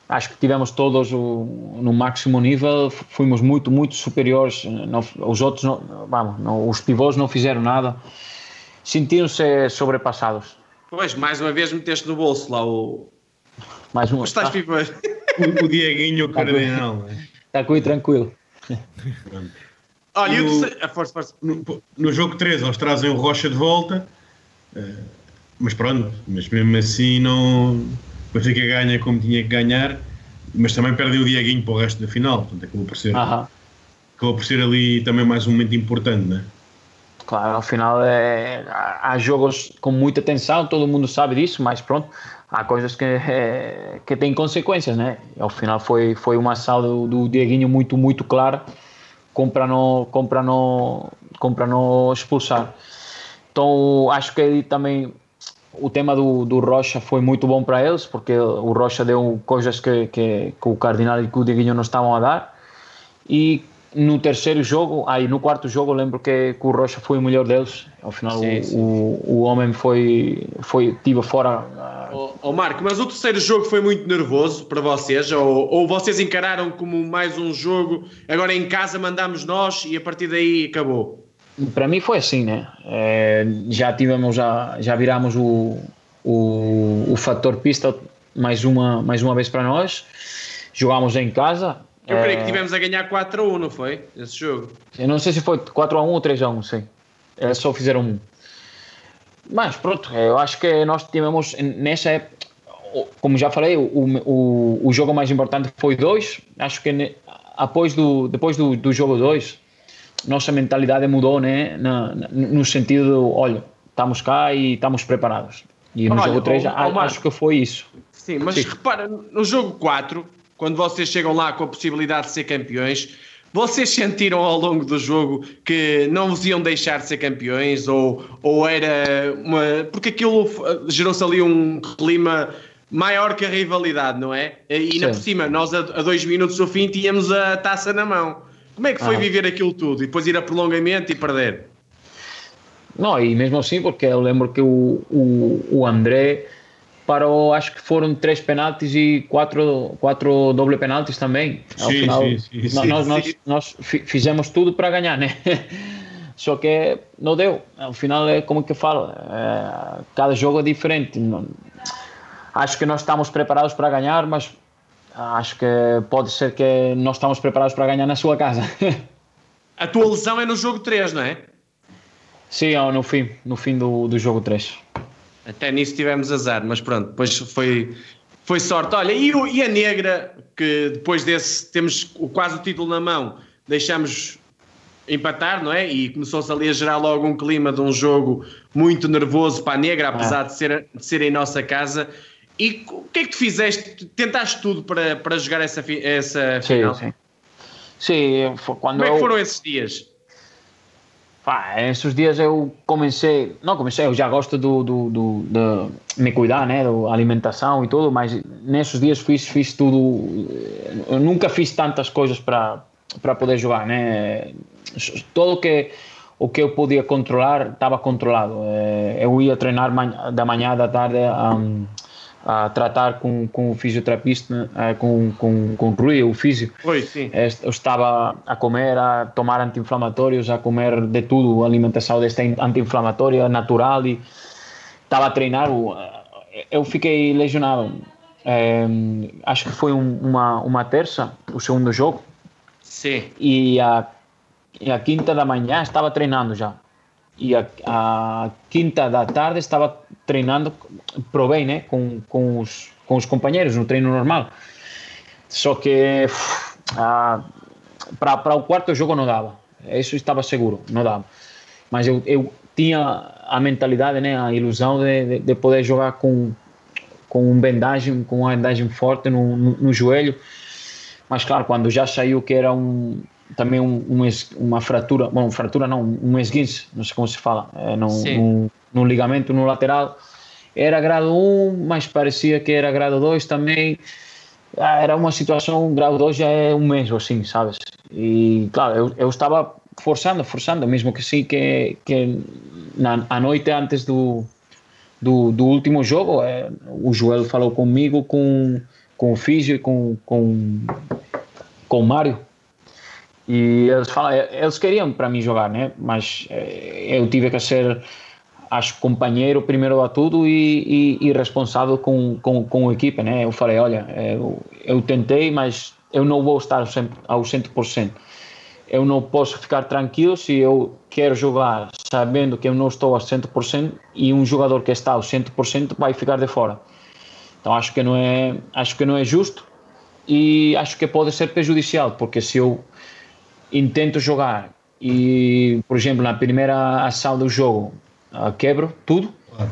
Acho que tivemos todos o, no máximo nível, fomos muito, muito superiores. Não, os outros, não, vamos, não, os pivôs não fizeram nada, sentiram-se sobrepassados. Pois, mais uma vez meteste no bolso lá o. Mais um. Estás tá. o, o Dieguinho, o Cardenal. Está com tranquilo. Olha, no, eu força, força. No, no, jogo 3 eles trazem o Rocha de volta, uh, mas pronto, mas mesmo assim não. Benfica ganha como tinha que ganhar, mas também perdem o Dieguinho para o resto da final, portanto acabou por ser, uh -huh. acabou por ser ali também mais um momento importante, não é? Claro, ao final é, há jogos com muita tensão, todo mundo sabe disso, mas pronto, há coisas que, é, que têm consequências, né? Ao final foi, foi uma ação do, do Dieguinho muito, muito clara no, compra no, compra no expulsar. Então acho que também o tema do, do Rocha foi muito bom para eles, porque o Rocha deu coisas que, que, que o Cardinal e o Diguinho não estavam a dar. E no terceiro jogo, aí no quarto jogo, lembro que, que, o Rocha foi o melhor deles. Ao final, sim, sim. O, o homem foi, foi tive fora. Oh, oh, Marco, mas o terceiro jogo foi muito nervoso para vocês? Ou, ou vocês encararam como mais um jogo? Agora em casa mandamos nós e a partir daí acabou? Para mim foi assim, né? É, já tivemos, já, já viramos o, o, o fator pista mais uma, mais uma vez para nós. Jogámos em casa, eu creio que é. tivemos a ganhar 4 a 1, não foi? Esse jogo. Eu não sei se foi 4 a 1 ou 3 a 1, sim. Eles só fizeram um. Mas pronto, eu acho que nós tivemos nessa época, como já falei, o, o, o jogo mais importante foi 2. Acho que após do, depois do, do jogo 2, nossa mentalidade mudou, né? Na, no sentido de, olha, estamos cá e estamos preparados. E no olha, jogo 3 acho que foi isso. Sim, mas sim. repara, no jogo 4 quando vocês chegam lá com a possibilidade de ser campeões, vocês sentiram ao longo do jogo que não vos iam deixar de ser campeões ou, ou era uma. Porque aquilo gerou-se ali um clima maior que a rivalidade, não é? E ainda por cima, nós a, a, dois minutos do fim tínhamos a taça na mão. Como é que foi ah. viver aquilo tudo e depois ir a prolongamento e perder? Não, e mesmo assim, porque eu lembro que o, o, o André parou, acho que foram três penaltis e quatro, quatro doble penaltis também. Ao sim, final, sim, sim, nós, nós, nós, fizemos tudo para ganhar, né? Só que não deu. Ao final é como que eu falo, é, cada jogo é diferente. Não, acho que nós estamos preparados para ganhar, mas acho que pode ser que nós estamos preparados para ganhar na sua casa. A tua lesão é no jogo 3, não é? Sim, no fim, no fim do, do jogo 3. Até nisso tivemos azar, mas pronto, depois foi, foi sorte. Olha, e, o, e a Negra, que depois desse temos quase o título na mão, deixamos empatar, não é? E começou-se ali a gerar logo um clima de um jogo muito nervoso para a Negra, apesar ah. de, ser, de ser em nossa casa. E o que é que tu fizeste? Tentaste tudo para, para jogar essa, essa sim, final? Sim, sim. Quando Como é que foram esses dias? Pá, esses dias eu comecei, não comecei, eu já gosto do, do, do, de me cuidar, né, da alimentação e tudo, mas nesses dias fiz, fiz tudo, eu nunca fiz tantas coisas para poder jogar, né, tudo que o que eu podia controlar estava controlado, eh, eu ia treinar da manhã, da tarde, um, a tratar com, com o fisioterapista, eh, com, com, com o Rui, o físico. Oi, sim. Eu estava a comer, a tomar anti-inflamatórios, a comer de tudo, alimentação desta anti-inflamatória natural e estava a treinar. Eu fiquei lesionado. É, acho que foi um, uma, uma terça, o segundo jogo. Sim. E a, e a quinta da manhã estava treinando já e a, a, quinta da tarde estava treinando, provei, né, com, com, os, com os companheiros no treino normal. Só que para o quarto jogo não dava, isso estava seguro, não dava. Mas eu, eu tinha a mentalidade, né, a ilusão de, de, de poder jogar com, com um vendagem, com uma vendagem forte no, no, no joelho. Mas claro, quando já saiu que era um, também um, um, uma fratura, bom, fratura não, um esguince, não sei como se fala, é, no, no, ligamento no lateral. Era grado 1, mas parecia que era grado 2 também. Ah, era uma situação, grau 2 já é um mês assim, sabes? E claro, eu, eu estava forçando, forçando, mesmo que sim, que, que na a noite antes do, do, do último jogo, é, o Joel falou comigo, com, com o Físio e com, com, com o Mário, e eles falam, eles queriam para mim jogar, né? Mas eh, eu tive que ser, acho, companheiro primeiro a tudo e, e, e responsável com, com, com a equipe, né? Eu falei, olha, eu, eu tentei, mas eu não vou estar ao 100%. Eu não posso ficar tranquilo se eu quero jogar sabendo que eu não estou a 100% e um jogador que está ao 100% vai ficar de fora. Então acho que não é, acho que não é justo e acho que pode ser prejudicial, porque se eu intento jogar e, por exemplo, na primeira ação do jogo quebro tudo, uh,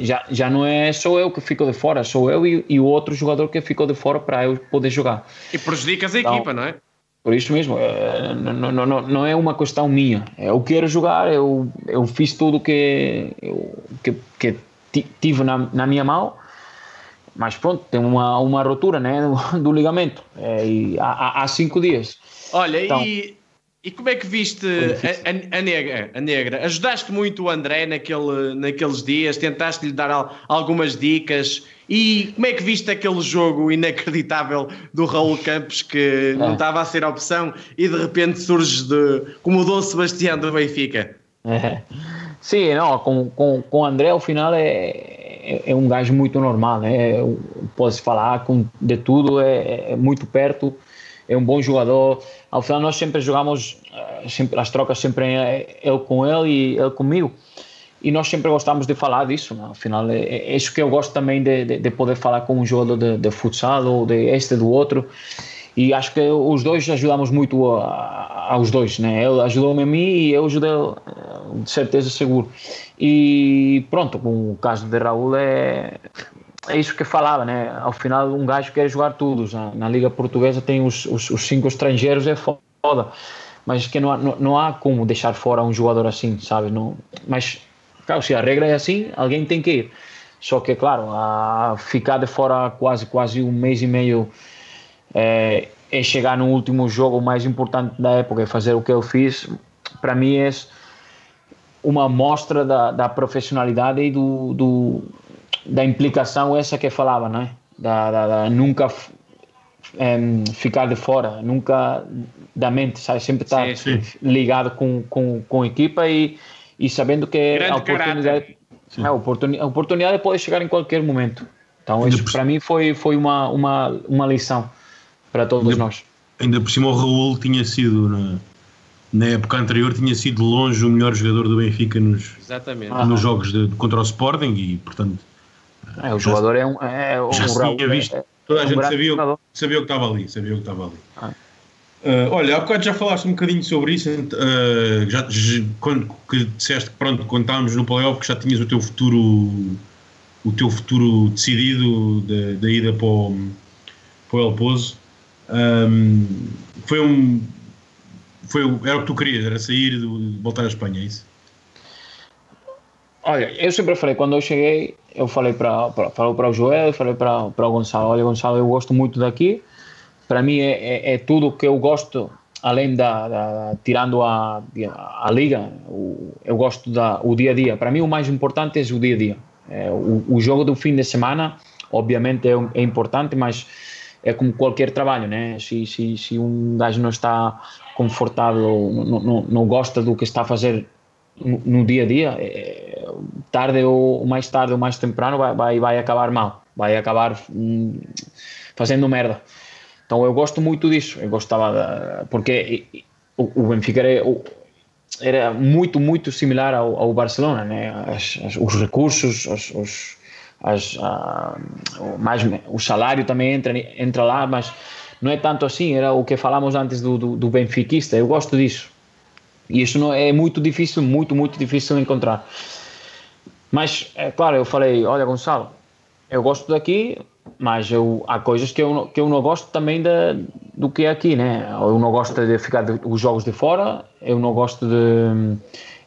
já, já não é só eu que fico de fora, sou eu e, e o outro jogador que ficou de fora para eu poder jogar. E prejudicas a então, equipa, não é? Por isso mesmo, uh, não, não, não, não é uma questão minha. Eu quero jogar, eu, eu fiz tudo que, eu, que, que tive na, na minha mão, mas pronto, tem uma, uma rotura né, do, do ligamento é, e há, há cinco dias. Olha, então, e e como é que viste a, a, a, negra, a negra? Ajudaste muito o André naquele, naqueles dias? Tentaste lhe dar al, algumas dicas? E como é que viste aquele jogo inacreditável do Raul Campos que não é. estava a ser opção e de repente surge de, como o Dom Sebastião do Benfica? É. Sim, não, com, com, com o André ao final é, é, é um gajo muito normal, né? Pode-se falar com, de tudo, é, é muito perto é um bom jogador. Ao final nós sempre jogamos, eh, sempre, as trocas sempre é eu com ele e ele comigo. E nós sempre gostamos de falar disso, né? afinal é, é, isso que eu gosto também de, de, de poder falar com um jogador de, de, futsal ou de este do outro. E acho que os dois ajudamos muito a, a, aos dois, né? Ele ajudou-me a mim e eu ajudei, eh, de certeza, seguro. E pronto, com o caso de Raul é é isso que falava, né? Ao final, um gajo quer jogar tudo. Já. Na Liga Portuguesa tem os, os, os, cinco estrangeiros, é foda. Mas que não há, não, não, há como deixar fora um jogador assim, sabe? Não, mas, claro, se a regra é assim, alguém tem que ir. Só que, claro, a ficar de fora quase, quase um mês e meio é, é chegar no último jogo mais importante da época e fazer o que eu fiz, para mim é uma amostra da, da profissionalidade e do, do da implicação essa que falava, né? Da, da, da nunca um, ficar de fora, nunca da mente, sabe? Sempre estar sim, sim. ligado com, com, com a equipa e, e sabendo que a oportunidade, a, oportunidade, a oportunidade pode chegar em qualquer momento. Então, isso para mim foi, foi uma, uma, uma lição. para todos ainda, nós. Ainda por cima o Raul tinha sido na, na época anterior tinha sido longe o melhor jogador do Benfica nos, Exatamente. Ah. nos jogos de, contra o Sporting e portanto é, o jogador é um, é, um já se Raul, tinha visto é, toda a um gente sabia, jogador. sabia o que estava ali sabia o que estava ali Ah. Uh, olha, há bocado já falaste um bocadinho sobre isso, uh, já, já- quando que disseste que pronto, quando estávamos no playoff que já tinhas o teu futuro o teu futuro decidido da, da ida para o, para o El Pozo. Um, foi um foi, era o que tu querias, era sair voltar à Espanha, é isso? Olha, eu sempre falei, quando eu cheguei, eu falei para falei para o Joel, falei para o Gonçalo, olha Gonçalo, eu gosto muito daqui, para mim é, é, é tudo que eu gosto, além da, da- tirando a, a liga, o- eu gosto da o dia a dia. Para mim o mais importante é o dia a dia. É, o, o jogo do fim de semana, obviamente é, é importante, mas é como qualquer trabalho, né? Se, se, se um gajo não está confortável, não, não, não gosta do que está a fazer no, no dia a dia, é, tarde ou mais tarde ou mais temprano vai, vai, vai acabar mal, vai acabar hum, fazendo merda. Então eu gosto muito disso, eu gostava da, porque o, o Benfica era, o- era muito, muito similar ao, ao Barcelona, né? As- as- os recursos, os, as, ah, mais, o salário também entra, entra lá, mas não é tanto assim, era o que falamos antes do, do, do benfiquista, eu gosto disso. E isso não é muito difícil, muito, muito difícil encontrar. Mas, é claro, eu falei, olha Gonçalo, eu gosto daqui, mas eu, há coisas que eu, não- que eu não gosto também da, do que é aqui, né? Eu não gosto de ficar de, os jogos de fora, eu não gosto de...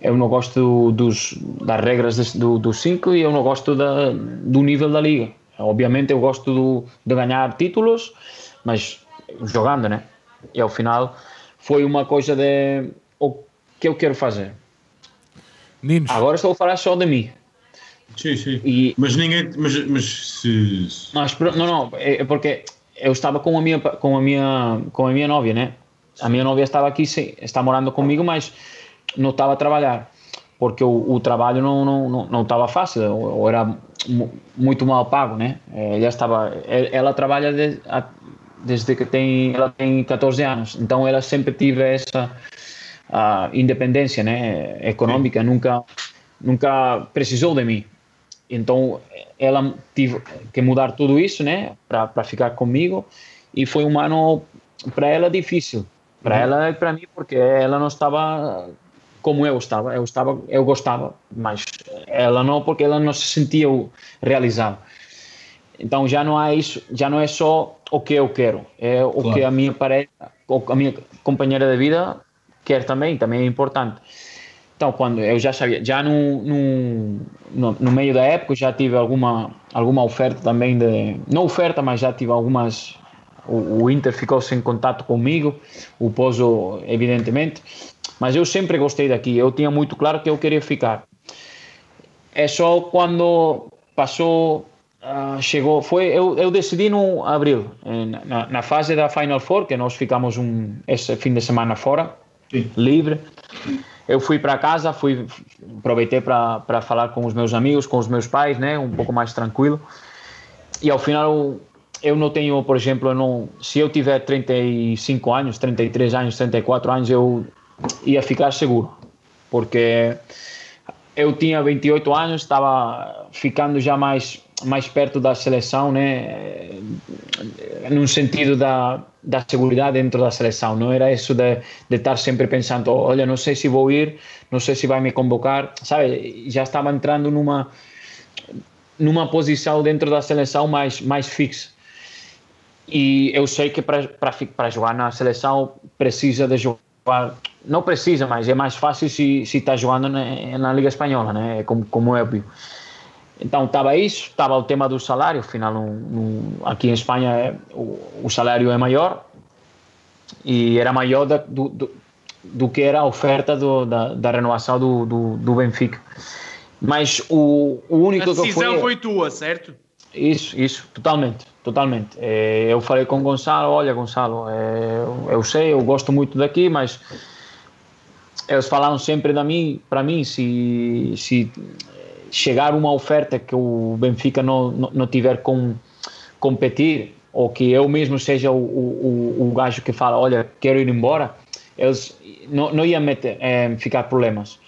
Eu não gosto dos, das regras do, do 5 e eu não gosto da, do nível da liga. Obviamente eu gosto do, de ganhar títulos, mas jogando, né? E ao final foi uma coisa de o que eu quero fazer. Ninos, Agora estou a falar só de mim. Sim, sim. E, Mas ninguém. Mas, mas se. Mas não, não, é é porque eu estava com a minha com a minha com a minha novia, né? A minha novia estava aqui, sim, está morando comigo, mas não estava a trabalhar porque o, o trabalho não não não, não estava fácil, ou, ou era mu- muito mal pago, né? Eh, Ela estava, ela, trabalha de- a- desde que tem ela tem 14 anos, então ela sempre tive essa independência, né? Econômica, nunca nunca precisou de mim. Então ela tive que mudar tudo isso, né, para ficar comigo e foi um ano para ela difícil, para ela e para mim porque ela não estava como eu estava, eu estava, eu gostava, mas ela não porque ela não se sentia realizada. Então já não é isso, já não é só o que eu quero, é o Claro. que a minha pareja, a minha companheira de vida quer também, também é importante. Então, quando eu já sabia, já no, no, no, meio da época, já tive alguma, alguma oferta também de. Não oferta, mas já tive algumas. O, o Inter ficou sem contato comigo, o Pozo, evidentemente. Mas eu sempre gostei daqui, eu tinha muito claro que eu queria ficar. É só quando passou, ah, chegou, foi, eu, eu decidi no abril, eh, na, na fase da Final Four, que nós ficamos um, esse fim de semana fora, Sim. livre. Eu fui para casa, fui aproveitei para falar com os meus amigos, com os meus pais, né, um pouco mais tranquilo. E ao final eu não tenho, por exemplo, eu não, se eu tiver 35 anos, 33 anos, 34 anos, eu ia ficar seguro, porque eu tinha 28 anos, estava ficando já mais mais perto da seleção, né? Num sentido da da segurança dentro da seleção, não era isso de, de estar sempre pensando, olha, não sei se vou ir, não sei se vai me convocar, sabe? Já estava entrando numa numa posição dentro da seleção mais mais fixa. E eu sei que para para jogar na seleção precisa de jogar, não precisa, mas é mais fácil se está jogando na, na Liga Espanhola, né? Como como é óbvio. Então estava isso, estava o tema do salário, afinal no, no, aqui em Espanha é, o, o, salário é maior e era maior da, do, do, do, que era a oferta do, da, da, renovação do, do, Benfica. Mas o, o único que foi... A decisão foi tua, certo? Isso, isso, totalmente, totalmente. É, eu falei com o Gonçalo, olha Gonçalo, é, eu sei, eu gosto muito daqui, mas eles falaram sempre da mim, para mim, se, se chegar uma oferta que o Benfica não, não, não tiver com competir, ou que eu mesmo seja o, o, o gajo que fala, olha, quero ir embora, eles não, não iam meter, é, ficar problemas.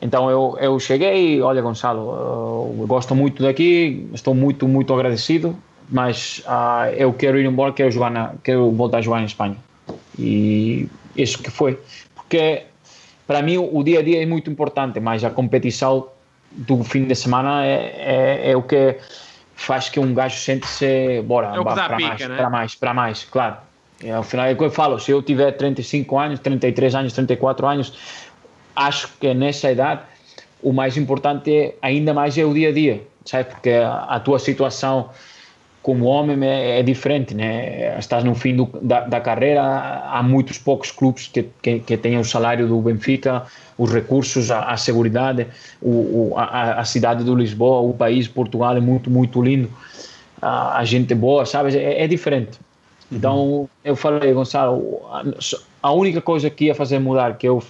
Então eu, eu cheguei, olha Gonçalo, eu gosto muito daqui, estou muito, muito agradecido, mas uh, eu quero ir embora, quero, jogar na, quero voltar a jogar em Espanha. E isso que foi. Porque para mim o dia a dia é muito importante, mas a competição do fim de semana é, é, é o que faz que um gajo sente-se, bora, é para, mais, né? para mais, para mais, claro. E, ao final é o que eu falo, se eu tiver 35 anos, 33 anos, 34 anos, acho que nessa idade o mais importante é, ainda mais é o dia a dia, sabe? Porque a, a tua situação como homem é, é, diferente, né? Estás no fim do, da, da, carreira, há muitos poucos clubes que, que, que têm o salário do Benfica, os recursos, a, a segurança, a, a, cidade do Lisboa, o país, Portugal é muito, muito lindo, a, a gente boa, sabes? É, é diferente. Uhum. Então, eu falei, Gonçalo, a única coisa que ia fazer mudar, que eu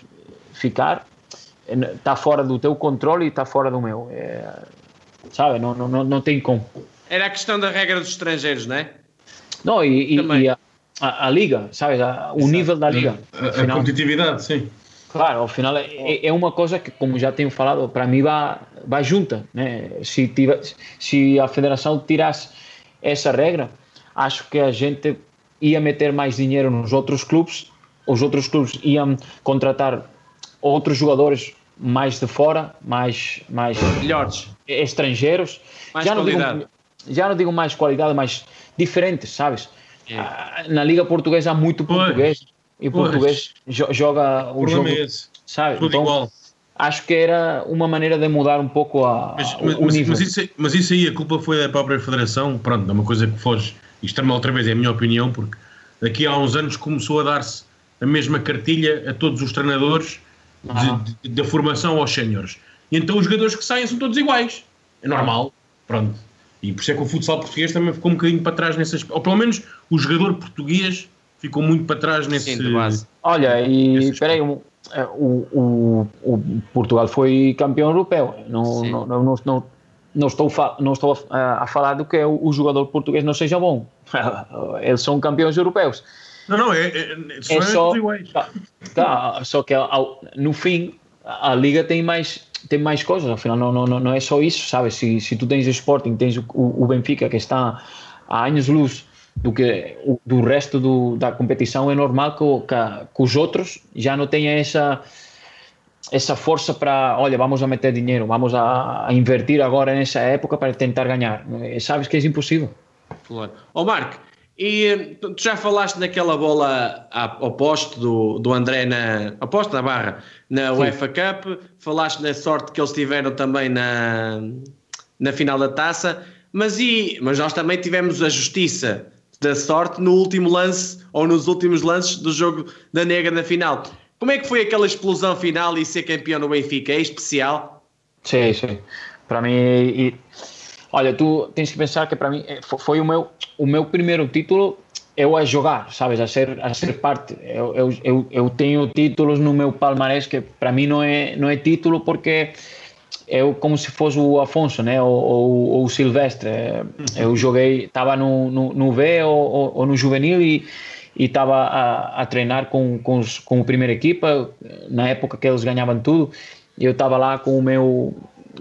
ficar, está fora do teu controle e está fora do meu. É, sabe? Não, não, não tem como. Era a questão da regra dos estrangeiros, não é? Não, e, e a, a, a, liga, sabes? A, o nível da liga. A, a, competitividade, sim. Claro, ao final é, é uma coisa que, como já tenho falado, para mim vai, vai junta. Né? Se, tiver, se a federação tirasse essa regra, acho que a gente ia meter mais dinheiro nos outros clubes, os outros clubes iam contratar outros jogadores mais de fora, mais, mais melhores, estrangeiros. Mais já qualidade. Não digo, já não digo mais qualidade, mas diferentes, sabes? É. Na Liga Portuguesa há muito pois. português e o português joga o, jogo, é sabe? Tudo então, igual. acho que era uma maneira de mudar um pouco a, mas, o mas, nível. Mas isso, mas isso aí, a culpa foi da própria Federação, pronto, é uma coisa que foge, isto também outra vez é a minha opinião, porque daqui a uns anos começou a dar-se a mesma cartilha a todos os treinadores da formação aos séniores. E então os jogadores que saem são todos iguais. É normal, pronto. E por isso é que o futsal português também ficou um bocadinho para trás nessas. Ou pelo menos o jogador português ficou muito para trás nesse. Sim, base. Olha, e espera aí, o, o, o, Portugal foi campeão europeu. Não, não, não, não, não, estou, não estou a, a falar do que o, o jogador português não seja bom. Eles são campeões europeus. Não, não, é, é, é só, tá, tá, só que ao, no fim a liga tem mais tem mais coisas, afinal não, não, não é só isso, sabes? Se, se tu tens o Sporting, tens o, o Benfica que está a anos luz do que do resto do, da competição, é normal que, que, que os outros já não tenham essa essa força para, olha, vamos a meter dinheiro, vamos a, a, invertir agora nessa época para tentar ganhar. Sabes que é impossível. Claro. Ó Marco, e tu já falaste naquela bola ao poste do, do André na ao poste na barra na Sim. UEFA Cup, falaste na sorte que eles tiveram também na, na final da taça, mas, e, mas nós também tivemos a justiça da sorte no último lance ou nos últimos lances do jogo da Nega na final. Como é que foi aquela explosão final e ser campeão no Benfica? É especial? Sim, sim. Para mim, e, olha, tu tens que pensar que para mim eh, foi o meu, o meu primeiro título eu a jogar, sabes, a ser, a ser parte. Eu, eu, eu, eu tenho títulos no meu palmarés que para mim não é, não é título porque eu como se fosse o Afonso, né, ou, ou, ou o Silvestre. Eu joguei, estava no, no, no V ou, ou no juvenil e e estava a, a, treinar com, com, os, com a primeira equipa na época que eles ganhavam tudo. Eu estava lá com o meu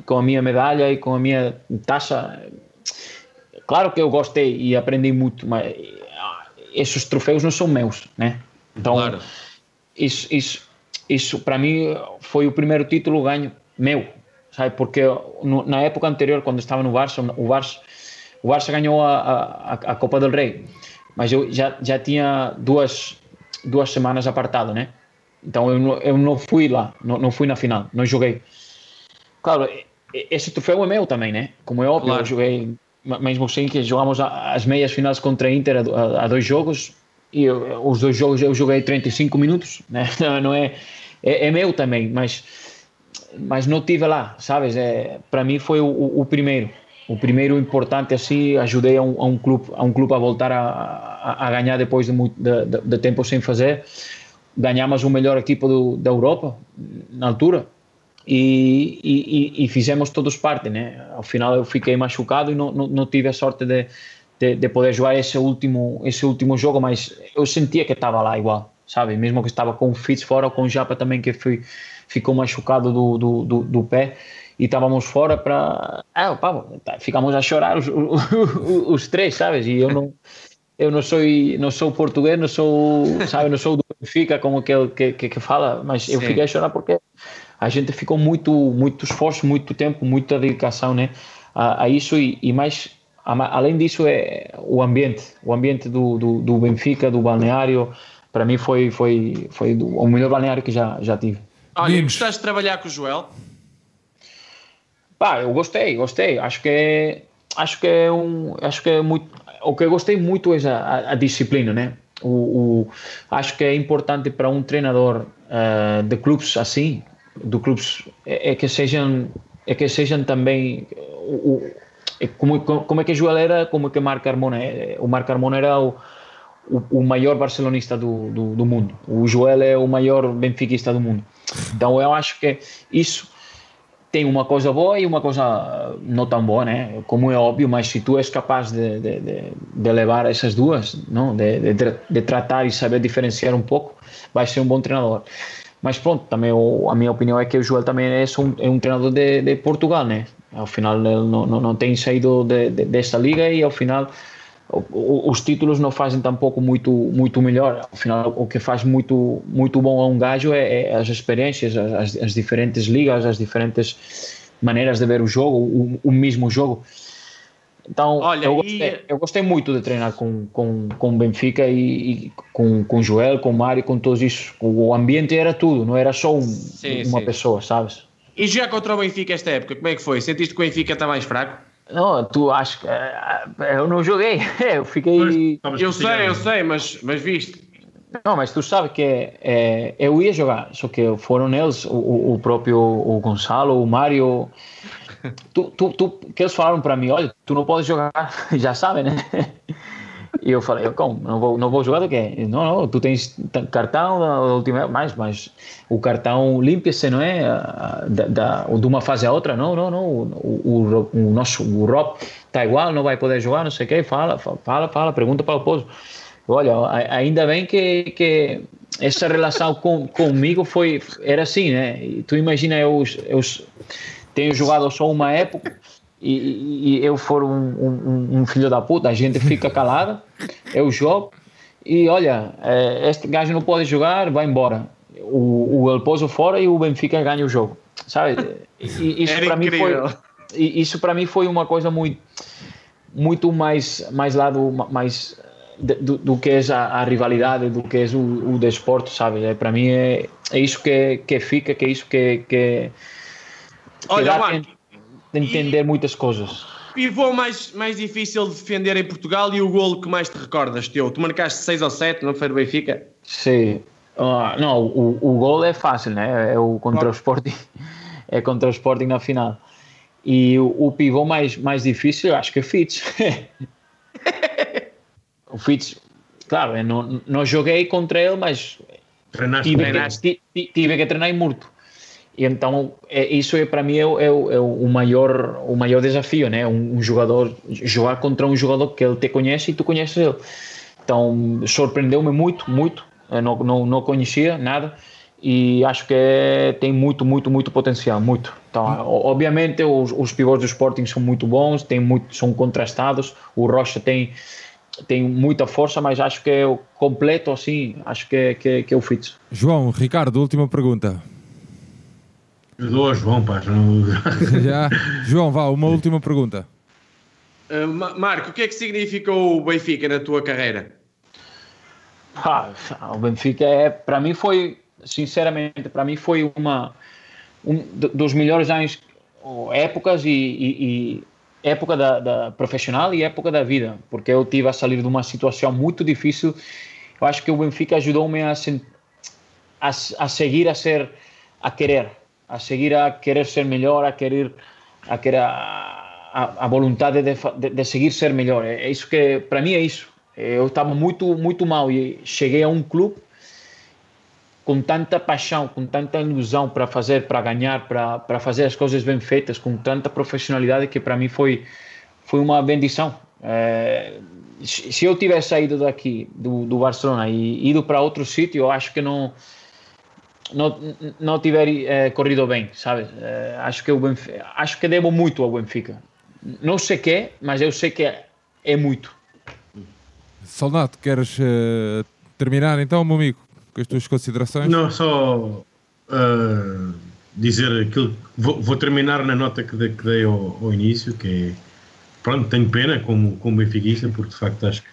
com a minha medalha e com a minha taxa. Claro que eu gostei e aprendi muito, mas esses troféus não são meus, né? Então, claro. isso, isso, isso para mim foi o primeiro título ganho meu, sabe? Porque no, na época anterior, quando estava no Barça, o Barça, o Barça ganhou a, a, a Copa del Rei, mas eu já, já tinha duas, duas semanas apartado, né? Então eu não, eu não fui lá, não, não fui na final, não joguei. Claro, esse troféu é meu também, né? Como é óbvio, claro. eu joguei mesmo assim que jogamos as meias finais contra a Inter a dois jogos e os dois jogos eu joguei 35 minutos, né? não é, é, é meu também, mas mas não tive lá, sabes? É, para mim foi o, o, primeiro, o primeiro importante assim. Ajudei a um, a um clube a um clube a voltar a, a, a ganhar depois de, muito, de, de, de, tempo sem fazer. Ganhamos o melhor equipo do, da Europa na altura e, e, e, fizemos todos parte, né? Ao final eu fiquei machucado e não, não, não tive a sorte de, de, de, poder jogar esse último, esse último jogo, mas eu sentia que estava lá igual, sabe? Mesmo que estava com o Fitz fora, com o Japa também, que foi, ficou machucado do, do, do, do pé, e estávamos fora para. Ah, pá, ficamos a chorar os, os, os, três, sabes? E eu não. Eu não sou, não sou português, não sou, sabe, não sou do Benfica, como que, que, que, que fala, mas Sim. eu fiquei a chorar porque a gente ficou muito, muito esforço, muito tempo, muita dedicação, né, a, a isso e, e mais além disso é o ambiente o ambiente do, do, do Benfica do balneário para mim foi foi foi do, o melhor balneário que já já tive. Olha gostaste de trabalhar com o Joel? Pá, eu gostei gostei. Acho que é, acho que é um acho que é muito o que eu gostei muito é a, a disciplina né? O, o, acho que é importante para um treinador uh, de clubes assim do clubes é, é, que sejam é que sejam também o, é como, como é que Joel era, como é que Marco Carmona é. O Marco Carmona era o, o, o maior barcelonista do, do, do, mundo. O Joel é o maior benfiquista do mundo. Então eu acho que isso tem uma coisa boa e uma coisa não tão boa, né? Como é óbvio, mas se tu és capaz de, de, de, de levar essas duas, não? De, de, de tratar e saber diferenciar um pouco, vais ser um bom treinador. Mas pronto, também o, a minha opinião é que o Joel também é um, é um treinador de, de Portugal, né? Ao final ele não, não, não tem saído de, de, desta liga e ao final os títulos não fazem tampouco muito muito melhor. Ao final o que faz muito muito bom a um gajo é, é as experiências, as, as, diferentes ligas, as diferentes maneiras de ver o jogo, o, o mesmo jogo. Então, Olha, eu, gostei, e... eu gostei muito de treinar com, com, com Benfica e, e com, com Joel, com Mário, com todos isso. O ambiente era tudo, não era só um, sim, uma sim. pessoa, sabes? E já contra o Benfica esta época, como é que foi? Sentiste que o Benfica está mais fraco? Não, tu acho que eh, eu não joguei, eu fiquei. Eu sei, eu sei, mas, mas viste. Não, mas tu sabes que é, eu ia jogar, só que foram eles, o, o próprio o Gonçalo, o Mário. Tu, tu, tu, que eles falaram para mim: olha, tu não podes jogar, já sabem, né? E eu falei, como? Não vou, não vou jogar do quê? Não, não, tu tens cartão da última mais, mas o cartão limpa-se, não é? Da, da, de uma fase a outra, não, não, não. O, o, o nosso o Rob está igual, não vai poder jogar, não sei o quê. Fala, fala, fala, pergunta para o povo. Olha, ainda bem que, que essa relação com, comigo foi, era assim, né? E tu imagina, eu, eu tenho jogado só uma época e, e eu for um, um, um, filho da puta, a gente fica calado, eu jogo e olha, é, este gajo não pode jogar, vai embora. O, o El Pozo fora e o Benfica ganha o jogo, sabe? E, isso para mim foi isso para mim foi uma coisa muito muito mais mais lado mais do, do que é a, a, rivalidade, do que é o, o desporto, sabe? É, para mim é, é isso que, que fica, que é isso que, que, que Olha, Marco, de entender e, muitas coisas. Pivô mais, mais difícil de defender em Portugal e o golo que mais te recordas teu? Tu marcaste 6 ou 7, não foi no Benfica? Sim. Uh, não, o, o gol é fácil, né? É o contra o Sporting, é contra o Sporting na final. E o, o pivô mais, mais difícil, acho que é Fitz. o Fitz, claro, eu não, não joguei contra ele, mas tive, que, tive que treinar morto. E então é, isso é para mim é, é, é, o maior o maior desafio, né? Um, um, jogador jogar contra um jogador que ele te conhece e tu conheces ele. Então surpreendeu-me muito, muito. Eu não, não, não conhecia nada e acho que é, tem muito, muito, muito potencial, muito. Então, obviamente os, os pivôs do Sporting são muito bons, tem muito, são contrastados. O Rocha tem tem muita força, mas acho que é o completo assim, acho que é, que, é, que é o fit. João, Ricardo, última pergunta. Ajudou João, pá. Já. João, vá, uma última pergunta. Uh, Marco, o que é que significou o Benfica na tua carreira? Ah, o Benfica é, para mim foi, sinceramente, para mim foi uma um dos melhores anos, épocas e, e, e época da, da, profissional e época da vida, porque eu tive a sair de uma situação muito difícil. Eu acho que o Benfica ajudou-me a, a, a seguir a ser, a querer, a seguir a querer ser melhor, a querer a querer a, a, vontade de, de, de, seguir ser melhor. É, isso que para mim é isso. Eu estava muito muito mal e cheguei a um clube com tanta paixão, com tanta ilusão para fazer, para ganhar, para para fazer as coisas bem feitas, com tanta profissionalidade que para mim foi foi uma bendição. É, se eu tivesse saído daqui do, do Barcelona e ido para outro sítio, eu acho que não não, não tiver é, corrido bem, sabe? É, acho que o Benfica, acho que devo muito ao Benfica. Não sei que, mas eu sei que é, é muito. Soldato, queres uh, terminar então, meu amigo, com as tuas considerações? Não, só uh, dizer aquilo. Vou, vou, terminar na nota que dei, que dei ao, ao, início, que é. Pronto, tenho pena como, como benfiquista, porque de facto acho que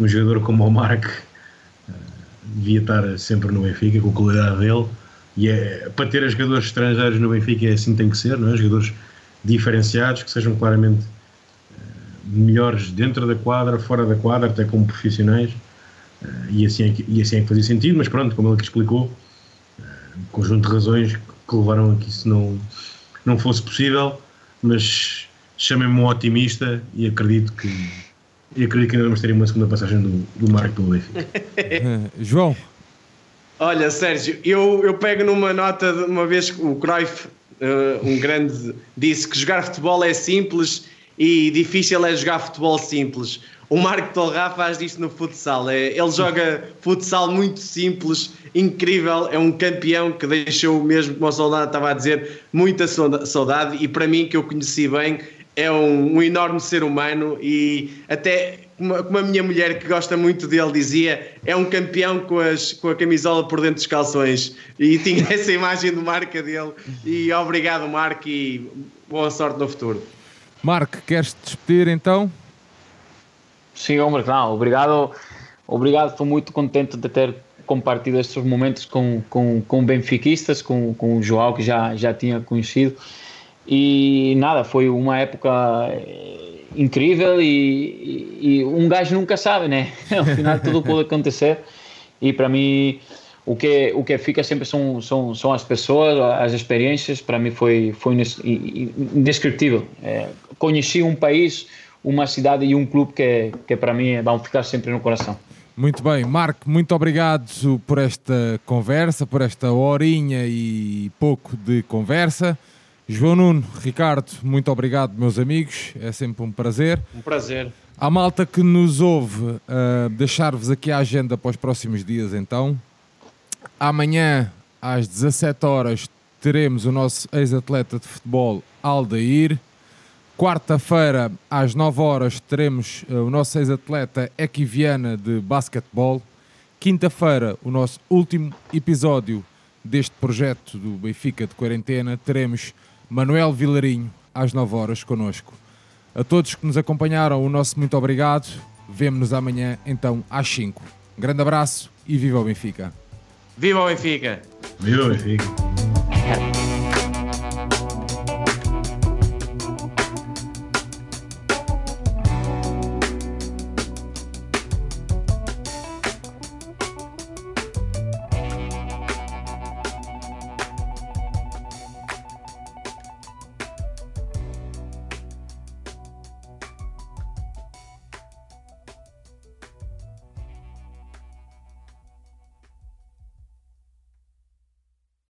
um jogador como o Mark uh, devia estar sempre no Benfica, com a qualidade dele. E é, para ter jogadores estrangeiros no Benfica é assim que tem que ser, não é? jogadores diferenciados, que sejam claramente uh, melhores dentro da quadra, fora da quadra, até como profissionais. Uh, e, assim é que, e assim é que fazia sentido, mas pronto, como ele que explicou, um conjunto de razões que levaram a que isso não, não fosse possível, mas chamem-me um otimista e acredito que e acredito que ainda vamos ter uma segunda passagem do, do Marco pelo Benfica. João. Olha, Sérgio, eu, eu pego numa nota de uma vez que o Cruyff, uh, um grande, disse que jogar futebol é simples e difícil é jogar futebol simples. O Marco Torra faz disto no futsal. É, ele joga futsal muito simples, incrível. É um campeão que deixou mesmo, como o soldado estava a dizer, muita saudade. E para mim, que eu conheci bem, é um, um enorme ser humano. E até como a minha mulher, que gosta muito dele, dizia, é um campeão com, as, com a camisola por dentro dos calções. E tinha essa imagem do marca dele. E obrigado, Marco, e boa sorte no futuro. Marco, queres te despedir então? Sim, claro. Obrigado, obrigado. Estou muito contente de ter compartilhado estes momentos com, com, com benfiquistas, com, com o João, que já, já tinha conhecido. E nada, foi uma época eh, incrível e, e, e um gajo nunca sabe, né? Ao final tudo pode acontecer. E para mim, o que o que fica sempre são são, são as pessoas, as experiências. Para mim foi foi indescritível. É, conheci um país uma cidade e um clube que, que para mim vão ficar sempre no coração. Muito bem, Marco, muito obrigado por esta conversa, por esta horinha e pouco de conversa. João Nuno, Ricardo, muito obrigado, meus amigos, é sempre um prazer. Um prazer. A malta que nos ouve, uh, deixar-vos aqui a agenda para os próximos dias então. Amanhã, às 17 horas, teremos o nosso ex-atleta de futebol, Aldair. Quarta-feira, às 9 horas, teremos uh, o nosso ex-atleta Equiviana de basquetebol. Quinta-feira, o nosso último episódio deste projeto do Benfica de quarentena, teremos Manuel Vilarinho às 9 horas connosco. A todos que nos acompanharam, o nosso muito obrigado. Vemo-nos amanhã, então, às 5. Um grande abraço e viva o Benfica! Viva o Benfica! Viva o Benfica!